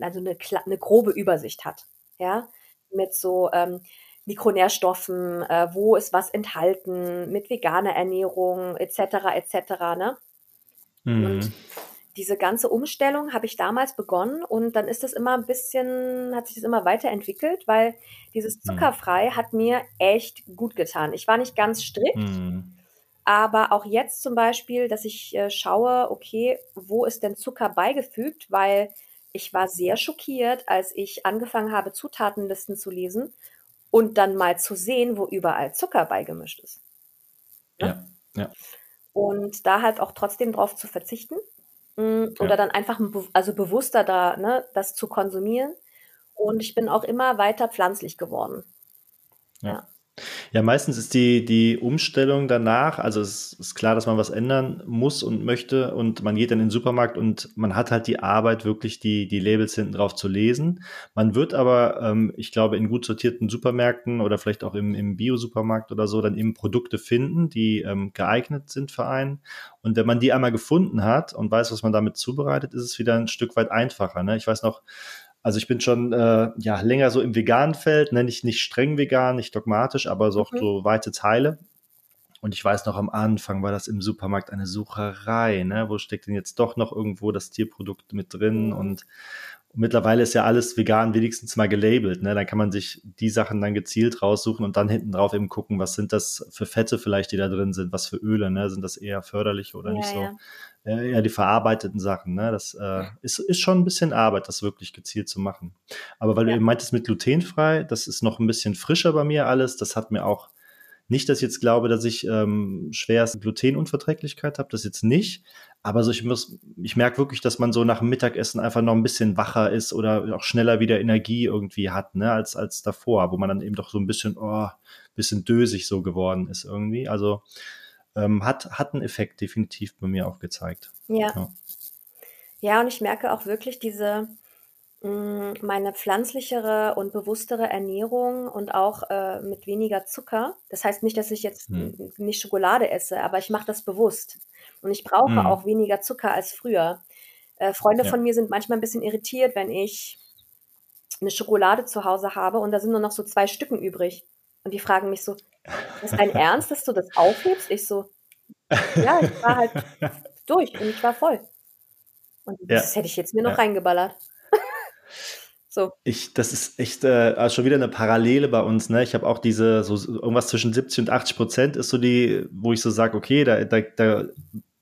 also eine, eine grobe Übersicht hat. Ja, mit so ähm, Mikronährstoffen, äh, wo ist was enthalten, mit veganer Ernährung etc. etc. Ne? Mhm. Und diese ganze Umstellung habe ich damals begonnen und dann ist es immer ein bisschen, hat sich das immer weiterentwickelt, weil dieses mhm. Zuckerfrei mhm. hat mir echt gut getan. Ich war nicht ganz strikt, mhm. Aber auch jetzt zum Beispiel, dass ich äh, schaue, okay, wo ist denn Zucker beigefügt, weil ich war sehr schockiert, als ich angefangen habe, Zutatenlisten zu lesen und dann mal zu sehen, wo überall Zucker beigemischt ist. Ne? Ja, ja. Und da halt auch trotzdem drauf zu verzichten mh, oder ja. dann einfach also bewusster da, ne, das zu konsumieren. Und ich bin auch immer weiter pflanzlich geworden. ja. ja. Ja, meistens ist die, die Umstellung danach, also es ist klar, dass man was ändern muss und möchte und man geht dann in den Supermarkt und man hat halt die Arbeit, wirklich die, die Labels hinten drauf zu lesen. Man wird aber, ähm, ich glaube, in gut sortierten Supermärkten oder vielleicht auch im, im Bio-Supermarkt oder so dann eben Produkte finden, die ähm, geeignet sind für einen. Und wenn man die einmal gefunden hat und weiß, was man damit zubereitet, ist es wieder ein Stück weit einfacher. Ne? Ich weiß noch, also ich bin schon äh, ja länger so im veganen Feld, nenne ich nicht streng vegan, nicht dogmatisch, aber so, mhm. so weite Teile. Und ich weiß noch, am Anfang war das im Supermarkt eine Sucherei, ne? Wo steckt denn jetzt doch noch irgendwo das Tierprodukt mit drin? Mhm. Und, mittlerweile ist ja alles vegan wenigstens mal gelabelt, ne? Dann kann man sich die Sachen dann gezielt raussuchen und dann hinten drauf eben gucken, was sind das für Fette vielleicht, die da drin sind, was für Öle, ne? Sind das eher förderlich oder ja, nicht so? Ja äh, ja, die verarbeiteten Sachen. Ne? Das äh, ist, ist schon ein bisschen Arbeit, das wirklich gezielt zu machen. Aber weil ja. du eben meintest mit glutenfrei, das ist noch ein bisschen frischer bei mir alles. Das hat mir auch nicht, dass ich jetzt glaube, dass ich ähm, schwerst Glutenunverträglichkeit habe, das jetzt nicht. Aber so ich muss, ich merke wirklich, dass man so nach dem Mittagessen einfach noch ein bisschen wacher ist oder auch schneller wieder Energie irgendwie hat, ne, als, als davor, wo man dann eben doch so ein bisschen, oh, bisschen dösig so geworden ist irgendwie. Also ähm, hat, hat einen Effekt definitiv bei mir auch gezeigt. Ja. ja. Ja, und ich merke auch wirklich diese, mm, meine pflanzlichere und bewusstere Ernährung und auch äh, mit weniger Zucker. Das heißt nicht, dass ich jetzt hm. nicht Schokolade esse, aber ich mache das bewusst. Und ich brauche hm. auch weniger Zucker als früher. Äh, Freunde ja. von mir sind manchmal ein bisschen irritiert, wenn ich eine Schokolade zu Hause habe und da sind nur noch so zwei Stücken übrig. Und die fragen mich so, ist dein Ernst, dass du das aufhebst? Ich so, ja, ich war halt durch und ich war voll. Und das ja. hätte ich jetzt mir noch ja. reingeballert. so. Ich, das ist echt äh, also schon wieder eine Parallele bei uns. Ne? Ich habe auch diese, so irgendwas zwischen 70 und 80 Prozent ist so die, wo ich so sage, okay, da, da, da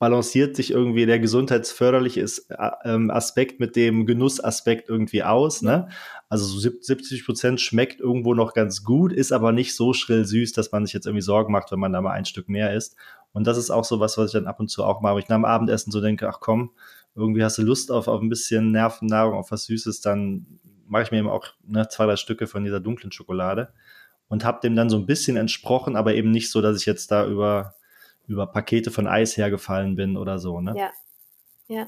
balanciert sich irgendwie der gesundheitsförderliche äh, ähm, Aspekt mit dem Genussaspekt irgendwie aus. Ne? Also so 70 Prozent schmeckt irgendwo noch ganz gut, ist aber nicht so schrill süß, dass man sich jetzt irgendwie Sorgen macht, wenn man da mal ein Stück mehr isst. Und das ist auch so was, was ich dann ab und zu auch mache. Wenn ich nach dem Abendessen so denke, ach komm, irgendwie hast du Lust auf, auf ein bisschen Nervennahrung, auf was Süßes, dann mache ich mir eben auch ne, zwei, drei Stücke von dieser dunklen Schokolade und habe dem dann so ein bisschen entsprochen, aber eben nicht so, dass ich jetzt da über, über Pakete von Eis hergefallen bin oder so. Ne? Ja, ja.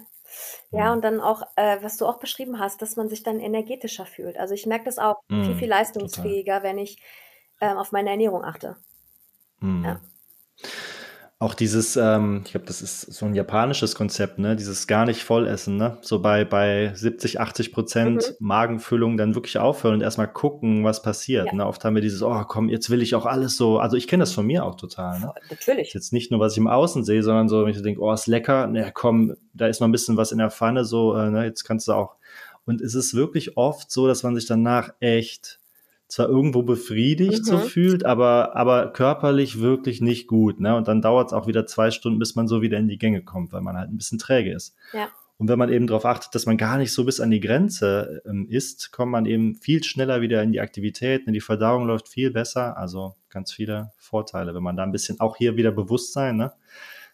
Ja, und dann auch, äh, was du auch beschrieben hast, dass man sich dann energetischer fühlt. Also ich merke das auch mm, viel, viel leistungsfähiger, total. wenn ich äh, auf meine Ernährung achte. Mm. Ja. Auch dieses, ähm, ich glaube, das ist so ein japanisches Konzept, ne? Dieses gar nicht vollessen, ne? So bei, bei 70, 80 Prozent mhm. Magenfüllung dann wirklich aufhören und erstmal gucken, was passiert. Ja. Ne? Oft haben wir dieses, oh komm, jetzt will ich auch alles so. Also ich kenne das von mir auch total. Ne? Natürlich. Jetzt nicht nur, was ich im Außen sehe, sondern so, wenn ich denke, oh, ist lecker, ne, komm, da ist noch ein bisschen was in der Pfanne, so, äh, ne, jetzt kannst du auch. Und es ist wirklich oft so, dass man sich danach echt zwar irgendwo befriedigt mhm. so fühlt, aber, aber körperlich wirklich nicht gut. Ne? Und dann dauert es auch wieder zwei Stunden, bis man so wieder in die Gänge kommt, weil man halt ein bisschen träge ist. Ja. Und wenn man eben darauf achtet, dass man gar nicht so bis an die Grenze ähm, ist, kommt man eben viel schneller wieder in die Aktivität, die Verdauung läuft viel besser. Also ganz viele Vorteile, wenn man da ein bisschen auch hier wieder Bewusstsein, ne?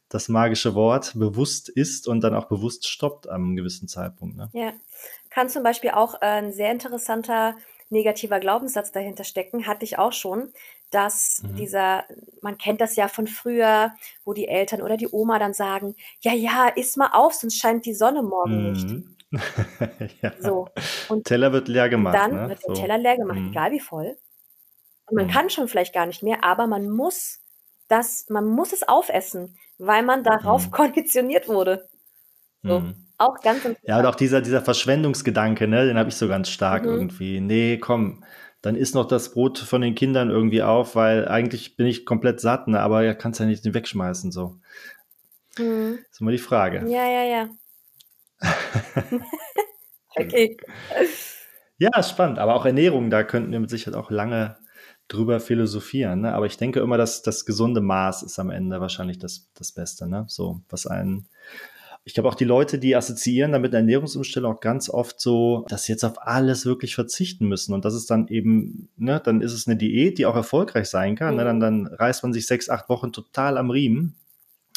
das magische Wort, bewusst ist und dann auch bewusst stoppt am gewissen Zeitpunkt. Ne? Ja, kann zum Beispiel auch äh, ein sehr interessanter negativer Glaubenssatz dahinter stecken, hatte ich auch schon, dass mhm. dieser, man kennt das ja von früher, wo die Eltern oder die Oma dann sagen, ja, ja, iss mal auf, sonst scheint die Sonne morgen mhm. nicht. ja. So. Und Teller wird leer gemacht. Dann ne? wird der so. Teller leer gemacht, mhm. egal wie voll. Und man mhm. kann schon vielleicht gar nicht mehr, aber man muss das, man muss es aufessen, weil man darauf mhm. konditioniert wurde. So. Auch ganz Ja, und auch dieser, dieser Verschwendungsgedanke, ne, den habe ich so ganz stark mhm. irgendwie. Nee, komm, dann isst noch das Brot von den Kindern irgendwie auf, weil eigentlich bin ich komplett satt, ne, aber ja, kannst ja nicht wegschmeißen, so. Mhm. Das ist immer die Frage. Ja, ja, ja. okay. Ja, spannend. Aber auch Ernährung, da könnten wir mit Sicherheit auch lange drüber philosophieren. Ne? Aber ich denke immer, dass das gesunde Maß ist am Ende wahrscheinlich das, das Beste. Ne? So, was einen ich glaube auch die Leute, die assoziieren damit Ernährungsumstellung auch ganz oft so, dass sie jetzt auf alles wirklich verzichten müssen. Und das ist dann eben, ne, dann ist es eine Diät, die auch erfolgreich sein kann. Mhm. Ne? Dann, dann reißt man sich sechs, acht Wochen total am Riemen.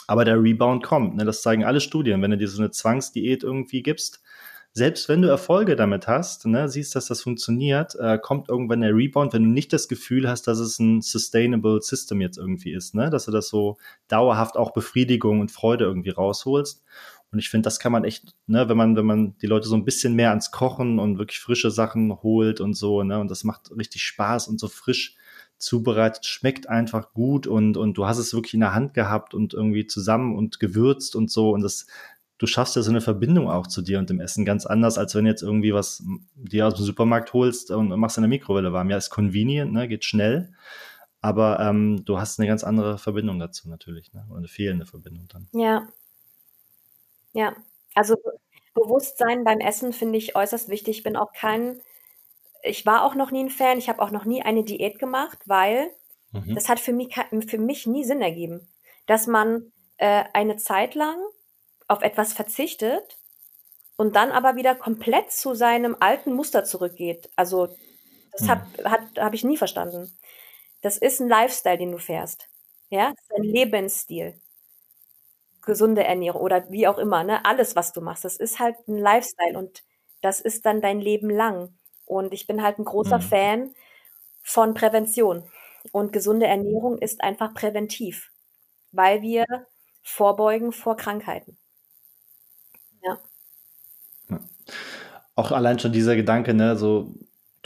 Aber der Rebound kommt. Ne? Das zeigen alle Studien. Wenn du dir so eine Zwangsdiät irgendwie gibst, selbst wenn du Erfolge damit hast, ne, siehst, dass das funktioniert, äh, kommt irgendwann der Rebound, wenn du nicht das Gefühl hast, dass es ein sustainable System jetzt irgendwie ist, ne, dass du das so dauerhaft auch Befriedigung und Freude irgendwie rausholst. Und ich finde, das kann man echt, ne, wenn man, wenn man die Leute so ein bisschen mehr ans Kochen und wirklich frische Sachen holt und so, ne, und das macht richtig Spaß und so frisch zubereitet, schmeckt einfach gut und, und du hast es wirklich in der Hand gehabt und irgendwie zusammen und gewürzt und so und das, du schaffst ja so eine Verbindung auch zu dir und dem Essen ganz anders, als wenn jetzt irgendwie was dir aus dem Supermarkt holst und machst in der Mikrowelle warm. Ja, ist convenient, ne, geht schnell, aber ähm, du hast eine ganz andere Verbindung dazu natürlich, ne, oder eine fehlende Verbindung dann. Ja, ja, also Bewusstsein beim Essen finde ich äußerst wichtig. Ich bin auch kein, ich war auch noch nie ein Fan, ich habe auch noch nie eine Diät gemacht, weil mhm. das hat für mich, für mich nie Sinn ergeben, dass man äh, eine Zeit lang auf etwas verzichtet und dann aber wieder komplett zu seinem alten Muster zurückgeht. Also das mhm. habe hab ich nie verstanden. Das ist ein Lifestyle, den du fährst. Ja, das ist ein Lebensstil gesunde Ernährung oder wie auch immer, ne? Alles, was du machst, das ist halt ein Lifestyle und das ist dann dein Leben lang. Und ich bin halt ein großer mhm. Fan von Prävention. Und gesunde Ernährung ist einfach präventiv, weil wir vorbeugen vor Krankheiten. Ja. Auch allein schon dieser Gedanke, ne, so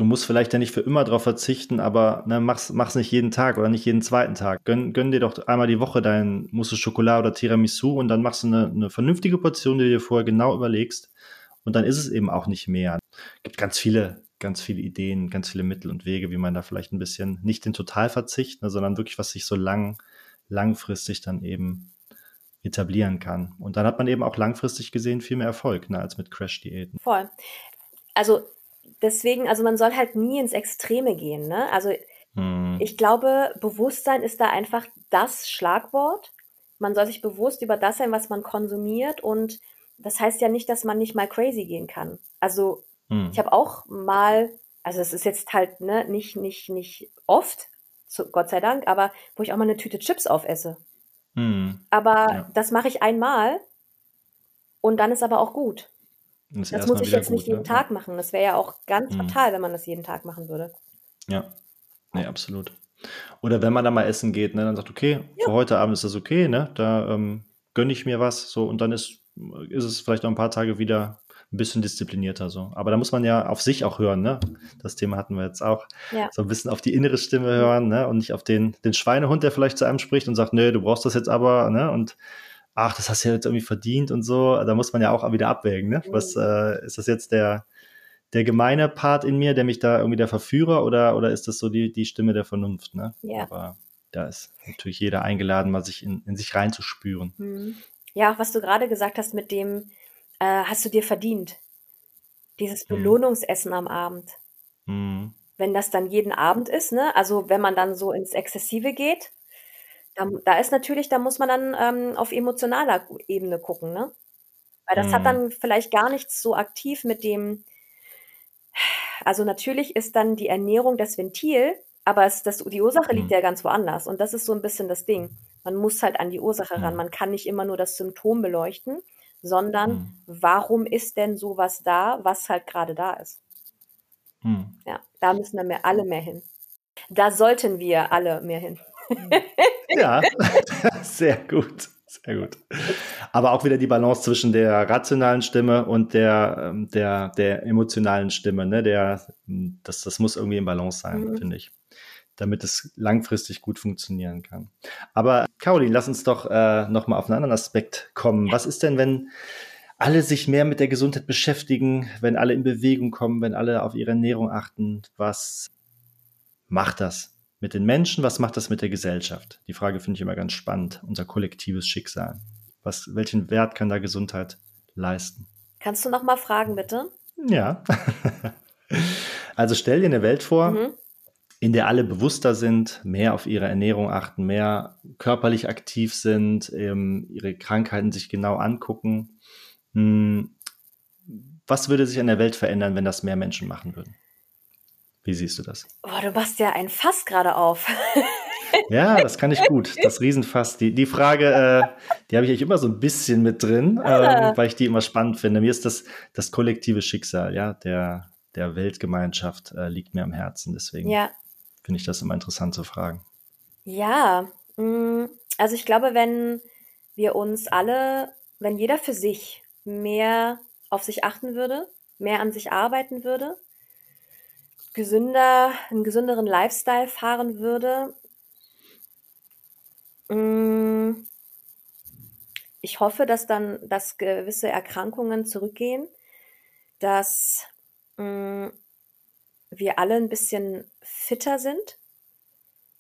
du musst vielleicht ja nicht für immer darauf verzichten, aber ne, mach's, mach's nicht jeden Tag oder nicht jeden zweiten Tag. Gönn, gönn dir doch einmal die Woche dein Mousse Schokolade oder Tiramisu und dann machst du eine, eine vernünftige Portion, die du dir vorher genau überlegst. Und dann ist es eben auch nicht mehr. Es gibt ganz viele, ganz viele Ideen, ganz viele Mittel und Wege, wie man da vielleicht ein bisschen nicht den Totalverzicht, ne, sondern wirklich, was sich so lang, langfristig dann eben etablieren kann. Und dann hat man eben auch langfristig gesehen viel mehr Erfolg ne, als mit Crash-Diäten. Voll. Also deswegen, also man soll halt nie ins Extreme gehen. Ne? Also hm. ich glaube, Bewusstsein ist da einfach das Schlagwort, man soll sich bewusst über das sein, was man konsumiert und das heißt ja nicht, dass man nicht mal crazy gehen kann. Also hm. ich habe auch mal, also es ist jetzt halt ne, nicht, nicht, nicht oft, zu, Gott sei Dank, aber wo ich auch mal eine Tüte Chips aufesse. Hm. Aber ja. das mache ich einmal und dann ist aber auch gut. Das, das muss ich jetzt gut, nicht jeden ne? Tag machen. Das wäre ja auch ganz hm. fatal, wenn man das jeden Tag machen würde. Ja, nee, absolut. Oder wenn man da mal essen geht, ne, dann sagt, okay, ja. für heute Abend ist das okay, ne? Da ähm, gönne ich mir was, so und dann ist, ist es vielleicht noch ein paar Tage wieder ein bisschen disziplinierter so. Aber da muss man ja auf sich auch hören, ne? Das Thema hatten wir jetzt auch. Ja. So ein bisschen auf die innere Stimme hören, ne? Und nicht auf den, den Schweinehund, der vielleicht zu einem spricht und sagt, nee, du brauchst das jetzt aber, ne? Und ach, das hast du ja jetzt irgendwie verdient und so. Da muss man ja auch wieder abwägen, ne? Was mhm. äh, ist das jetzt der, der gemeine Part in mir, der mich da irgendwie der Verführer oder, oder ist das so die, die Stimme der Vernunft, ne? Ja. Aber da ist natürlich jeder eingeladen, mal sich in, in sich reinzuspüren. Mhm. Ja, auch was du gerade gesagt hast mit dem, äh, hast du dir verdient. Dieses mhm. Belohnungsessen am Abend. Mhm. Wenn das dann jeden Abend ist, ne? Also wenn man dann so ins Exzessive geht, da, da ist natürlich, da muss man dann ähm, auf emotionaler Ebene gucken, ne? Weil das mhm. hat dann vielleicht gar nichts so aktiv mit dem, also natürlich ist dann die Ernährung das Ventil, aber es, das, die Ursache liegt mhm. ja ganz woanders. Und das ist so ein bisschen das Ding. Man muss halt an die Ursache ran. Mhm. Man kann nicht immer nur das Symptom beleuchten, sondern mhm. warum ist denn sowas da, was halt gerade da ist. Mhm. Ja, da müssen wir mehr, alle mehr hin. Da sollten wir alle mehr hin. Ja, sehr gut. Sehr gut. Aber auch wieder die Balance zwischen der rationalen Stimme und der, ähm, der, der emotionalen Stimme. Ne? Der, das, das muss irgendwie in Balance sein, mhm. finde ich damit es langfristig gut funktionieren kann. Aber Caroline, lass uns doch äh, nochmal auf einen anderen Aspekt kommen. Was ist denn, wenn alle sich mehr mit der Gesundheit beschäftigen, wenn alle in Bewegung kommen, wenn alle auf ihre Ernährung achten? Was macht das mit den Menschen? Was macht das mit der Gesellschaft? Die Frage finde ich immer ganz spannend. Unser kollektives Schicksal. Was, welchen Wert kann da Gesundheit leisten? Kannst du noch mal fragen, bitte? Ja. also stell dir eine Welt vor, mhm in der alle bewusster sind, mehr auf ihre Ernährung achten, mehr körperlich aktiv sind, ähm, ihre Krankheiten sich genau angucken. Hm, was würde sich an der Welt verändern, wenn das mehr Menschen machen würden? Wie siehst du das? Oh, du machst ja ein Fass gerade auf. ja, das kann ich gut. Das Riesenfass. Die, die Frage, äh, die habe ich eigentlich immer so ein bisschen mit drin, äh, weil ich die immer spannend finde. Mir ist das, das kollektive Schicksal, ja, der, der Weltgemeinschaft äh, liegt mir am Herzen. Deswegen ja finde ich das immer interessant zu fragen. Ja, mm, also ich glaube, wenn wir uns alle, wenn jeder für sich mehr auf sich achten würde, mehr an sich arbeiten würde, gesünder, einen gesünderen Lifestyle fahren würde, mm, ich hoffe, dass dann, dass gewisse Erkrankungen zurückgehen, dass mm, wir alle ein bisschen fitter sind,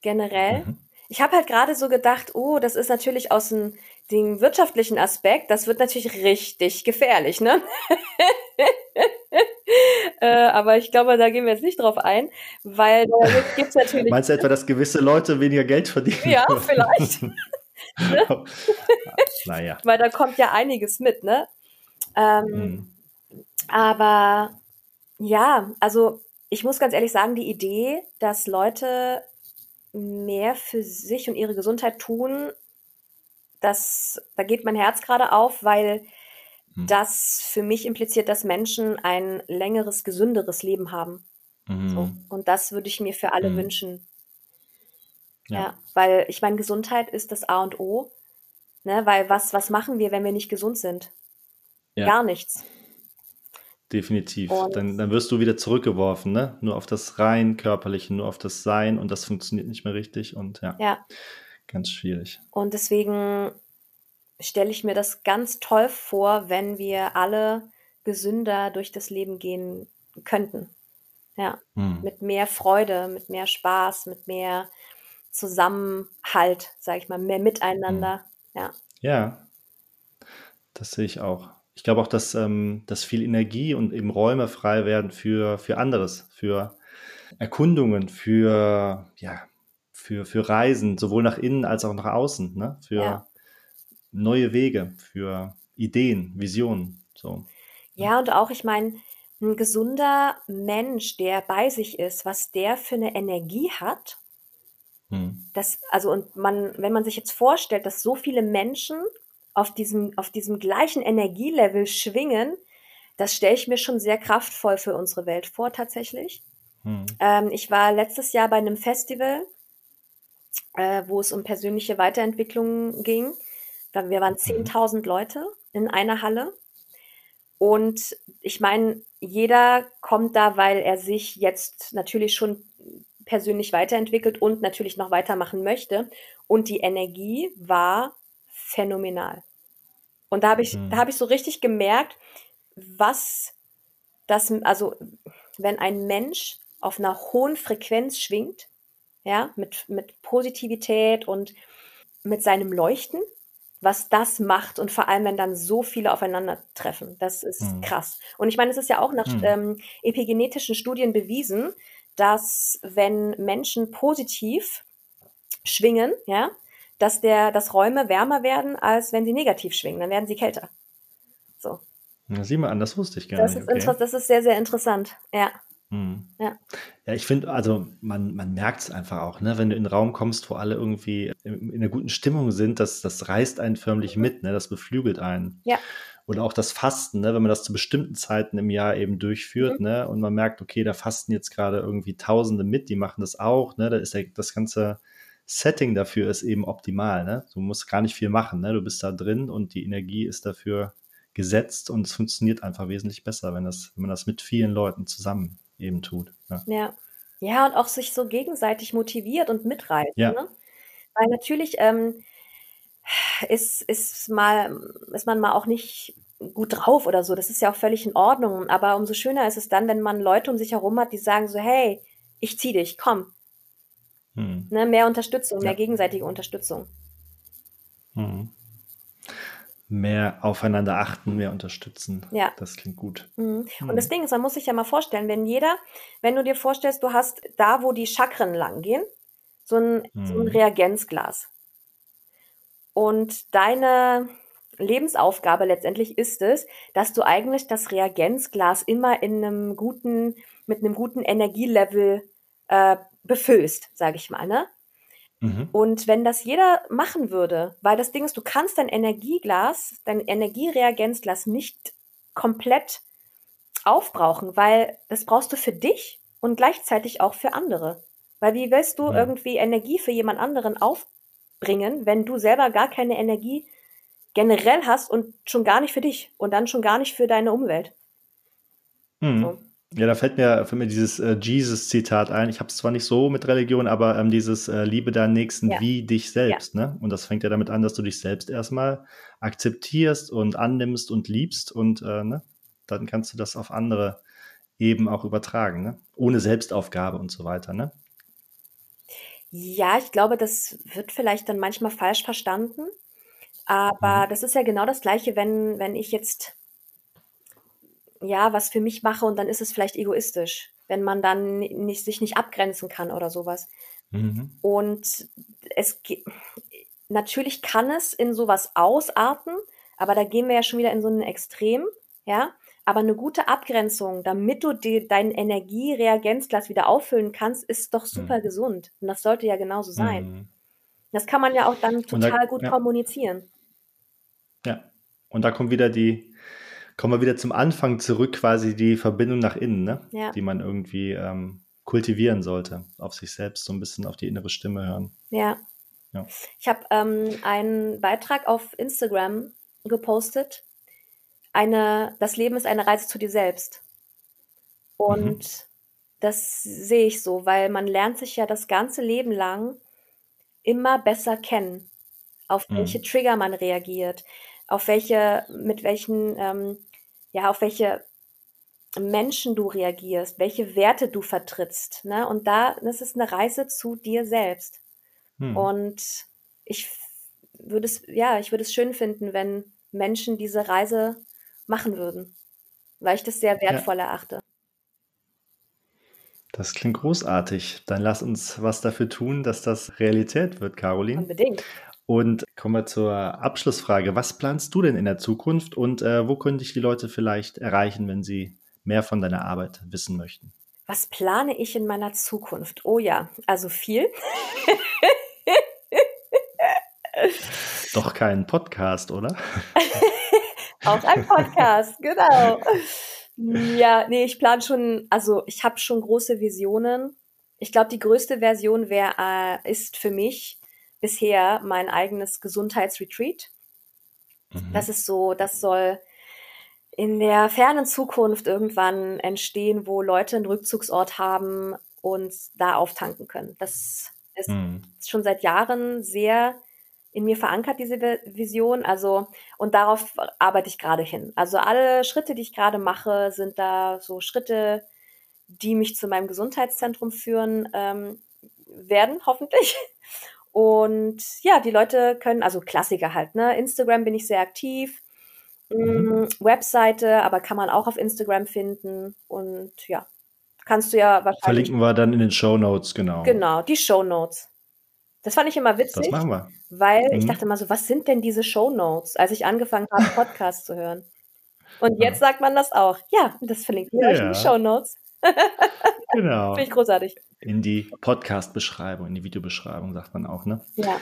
generell. Mhm. Ich habe halt gerade so gedacht, oh, das ist natürlich aus dem, dem wirtschaftlichen Aspekt, das wird natürlich richtig gefährlich, ne? äh, aber ich glaube, da gehen wir jetzt nicht drauf ein, weil da gibt's natürlich. Meinst du etwa, dass gewisse Leute weniger Geld verdienen? Ja, vielleicht. ne? naja. Weil da kommt ja einiges mit, ne? Ähm, mhm. Aber ja, also ich muss ganz ehrlich sagen, die Idee, dass Leute mehr für sich und ihre Gesundheit tun, das, da geht mein Herz gerade auf, weil hm. das für mich impliziert, dass Menschen ein längeres, gesünderes Leben haben. Mhm. So. Und das würde ich mir für alle mhm. wünschen. Ja. ja. weil ich meine, Gesundheit ist das A und O. Ne, weil was, was machen wir, wenn wir nicht gesund sind? Ja. Gar nichts. Definitiv. Dann, dann wirst du wieder zurückgeworfen, ne? Nur auf das rein körperliche, nur auf das Sein und das funktioniert nicht mehr richtig und ja. Ja. Ganz schwierig. Und deswegen stelle ich mir das ganz toll vor, wenn wir alle gesünder durch das Leben gehen könnten. Ja. Hm. Mit mehr Freude, mit mehr Spaß, mit mehr Zusammenhalt, sage ich mal, mehr Miteinander. Hm. Ja. Ja. Das sehe ich auch ich glaube auch, dass, ähm, dass viel Energie und eben Räume frei werden für, für anderes, für Erkundungen, für, ja, für, für Reisen, sowohl nach innen als auch nach außen, ne? für, ja. neue Wege, für Ideen, Visionen. So. Ja, und auch, ich meine, ein gesunder Mensch, der bei sich ist, was der für eine Energie hat, hm. das, also, und man, wenn man sich jetzt vorstellt, dass so viele Menschen auf diesem, auf diesem gleichen Energielevel schwingen, das stelle ich mir schon sehr kraftvoll für unsere Welt vor, tatsächlich. Hm. Ähm, ich war letztes Jahr bei einem Festival, äh, wo es um persönliche Weiterentwicklung ging. Wir waren 10.000 mhm. Leute in einer Halle. Und ich meine, jeder kommt da, weil er sich jetzt natürlich schon persönlich weiterentwickelt und natürlich noch weitermachen möchte. Und die Energie war phänomenal. Und da habe ich, mhm. da habe ich so richtig gemerkt, was das, also wenn ein Mensch auf einer hohen Frequenz schwingt, ja, mit, mit Positivität und mit seinem Leuchten, was das macht und vor allem, wenn dann so viele aufeinandertreffen. Das ist mhm. krass. Und ich meine, es ist ja auch nach mhm. ähm, epigenetischen Studien bewiesen, dass wenn Menschen positiv schwingen, ja, dass der, dass Räume wärmer werden, als wenn sie negativ schwingen. Dann werden sie kälter. So. Na, sieh mal an, das wusste ich gar das nicht. Ist okay. Das ist sehr, sehr interessant. Ja. Hm. Ja. ja, ich finde, also man, man merkt es einfach auch, ne? wenn du in einen Raum kommst, wo alle irgendwie in, in einer guten Stimmung sind, das, das reißt einen förmlich mhm. mit, ne? das beflügelt einen. Ja. Oder auch das Fasten, ne? wenn man das zu bestimmten Zeiten im Jahr eben durchführt mhm. ne? und man merkt, okay, da fasten jetzt gerade irgendwie Tausende mit, die machen das auch, ne? da ist der, das ganze Setting dafür ist eben optimal. Ne? Du musst gar nicht viel machen, ne? du bist da drin und die Energie ist dafür gesetzt und es funktioniert einfach wesentlich besser, wenn, das, wenn man das mit vielen Leuten zusammen eben tut. Ja. ja. ja. und auch sich so gegenseitig motiviert und mitreißt. Ja. Ne? Weil natürlich ähm, ist, ist, mal, ist man mal auch nicht gut drauf oder so. Das ist ja auch völlig in Ordnung. Aber umso schöner ist es dann, wenn man Leute um sich herum hat, die sagen so, hey, ich zieh dich, komm. Hm. Ne, mehr Unterstützung, ja. mehr gegenseitige Unterstützung. Hm mehr aufeinander achten, mehr unterstützen. Ja. Das klingt gut. Mhm. Und mhm. das Ding ist, man muss sich ja mal vorstellen, wenn jeder, wenn du dir vorstellst, du hast da, wo die Chakren langgehen, so ein, mhm. so ein mhm. Reagenzglas. Und deine Lebensaufgabe letztendlich ist es, dass du eigentlich das Reagenzglas immer in einem guten, mit einem guten Energielevel äh, befüllst, sage ich mal, ne? Mhm. Und wenn das jeder machen würde, weil das Ding ist, du kannst dein Energieglas, dein Energiereagenzglas nicht komplett aufbrauchen, weil das brauchst du für dich und gleichzeitig auch für andere. Weil wie willst du mhm. irgendwie Energie für jemand anderen aufbringen, wenn du selber gar keine Energie generell hast und schon gar nicht für dich und dann schon gar nicht für deine Umwelt? Mhm. So. Ja, da fällt mir, fällt mir dieses äh, Jesus-Zitat ein. Ich habe es zwar nicht so mit Religion, aber ähm, dieses äh, Liebe deinen Nächsten ja. wie dich selbst. Ja. Ne? Und das fängt ja damit an, dass du dich selbst erstmal akzeptierst und annimmst und liebst und äh, ne? dann kannst du das auf andere eben auch übertragen, ne? ohne Selbstaufgabe und so weiter. Ne? Ja, ich glaube, das wird vielleicht dann manchmal falsch verstanden. Aber mhm. das ist ja genau das Gleiche, wenn, wenn ich jetzt ja, was für mich mache und dann ist es vielleicht egoistisch, wenn man dann nicht, sich nicht abgrenzen kann oder sowas. Mhm. Und es natürlich kann es in sowas ausarten, aber da gehen wir ja schon wieder in so ein Extrem, ja. Aber eine gute Abgrenzung, damit du die, dein Energiereagenzglas wieder auffüllen kannst, ist doch super mhm. gesund. Und das sollte ja genauso sein. Mhm. Das kann man ja auch dann total da, gut ja. kommunizieren. Ja. Und da kommt wieder die, kommen wir wieder zum Anfang zurück, quasi die Verbindung nach innen, ne? Ja. die man irgendwie ähm, kultivieren sollte, auf sich selbst so ein bisschen auf die innere Stimme hören. Ja. ja. Ich habe ähm, einen Beitrag auf Instagram gepostet. Eine, das Leben ist eine Reise zu dir selbst. Und mhm. das sehe ich so, weil man lernt sich ja das ganze Leben lang immer besser kennen, auf mhm. welche Trigger man reagiert, auf welche, mit welchen ähm, ja, auf welche Menschen du reagierst, welche Werte du vertrittst. Ne? Und da, das ist eine Reise zu dir selbst. Hm. Und ich würde es, ja, ich würde es schön finden, wenn Menschen diese Reise machen würden, weil ich das sehr wertvoll ja. erachte. Das klingt großartig. Dann lass uns was dafür tun, dass das Realität wird, Caroline. Unbedingt. Und kommen wir zur Abschlussfrage. Was planst du denn in der Zukunft und äh, wo können dich die Leute vielleicht erreichen, wenn sie mehr von deiner Arbeit wissen möchten? Was plane ich in meiner Zukunft? Oh ja, also viel. Doch kein Podcast, oder? Auch ein Podcast, genau. Ja, nee, ich plane schon, also ich habe schon große Visionen. Ich glaube, die größte Version wäre, äh, ist für mich bisher mein eigenes Gesundheitsretreat. Mhm. Das ist so, das soll in der fernen Zukunft irgendwann entstehen, wo Leute einen Rückzugsort haben und da auftanken können. Das ist mhm. schon seit Jahren sehr in mir verankert, diese Vision. Also, und darauf arbeite ich gerade hin. Also alle Schritte, die ich gerade mache, sind da so Schritte, die mich zu meinem Gesundheitszentrum führen ähm, werden, hoffentlich. Und ja, die Leute können, also Klassiker halt, ne? Instagram bin ich sehr aktiv. Mhm. Mm, Webseite, aber kann man auch auf Instagram finden. Und ja, kannst du ja wahrscheinlich. Verlinken wir dann in den Show Notes, genau. Genau, die Show Notes. Das fand ich immer witzig. Das machen wir. Weil mhm. ich dachte immer so, was sind denn diese Show Notes, als ich angefangen habe, Podcasts zu hören. Und jetzt sagt man das auch. Ja, das verlinkt ihr ja. euch in die Show Notes. Genau. Finde ich großartig. In die Podcast-Beschreibung, in die Videobeschreibung, sagt man auch, ne? Ja.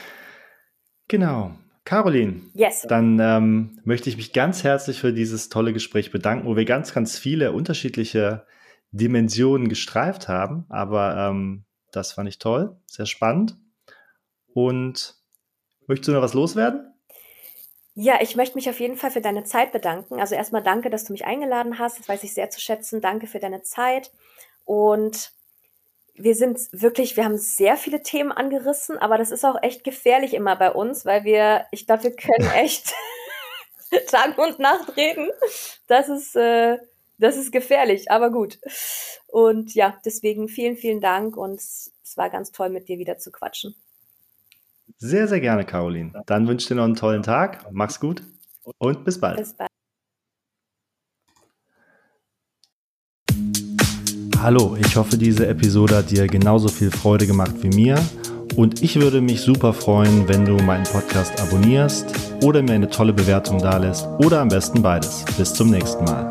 Genau. Caroline, yes. dann ähm, möchte ich mich ganz herzlich für dieses tolle Gespräch bedanken, wo wir ganz, ganz viele unterschiedliche Dimensionen gestreift haben. Aber ähm, das fand ich toll, sehr spannend. Und möchtest du noch was loswerden? Ja, ich möchte mich auf jeden Fall für deine Zeit bedanken. Also erstmal danke, dass du mich eingeladen hast. Das weiß ich sehr zu schätzen. Danke für deine Zeit. Und wir sind wirklich, wir haben sehr viele Themen angerissen, aber das ist auch echt gefährlich immer bei uns, weil wir, ich glaube, wir können echt Tag und Nacht reden. Das ist, äh, das ist gefährlich, aber gut. Und ja, deswegen vielen, vielen Dank und es war ganz toll, mit dir wieder zu quatschen. Sehr, sehr gerne, Caroline. Dann wünsche ich dir noch einen tollen Tag. Mach's gut und bis bald. Bis bald. Hallo, ich hoffe, diese Episode hat dir genauso viel Freude gemacht wie mir. Und ich würde mich super freuen, wenn du meinen Podcast abonnierst oder mir eine tolle Bewertung dalässt oder am besten beides. Bis zum nächsten Mal.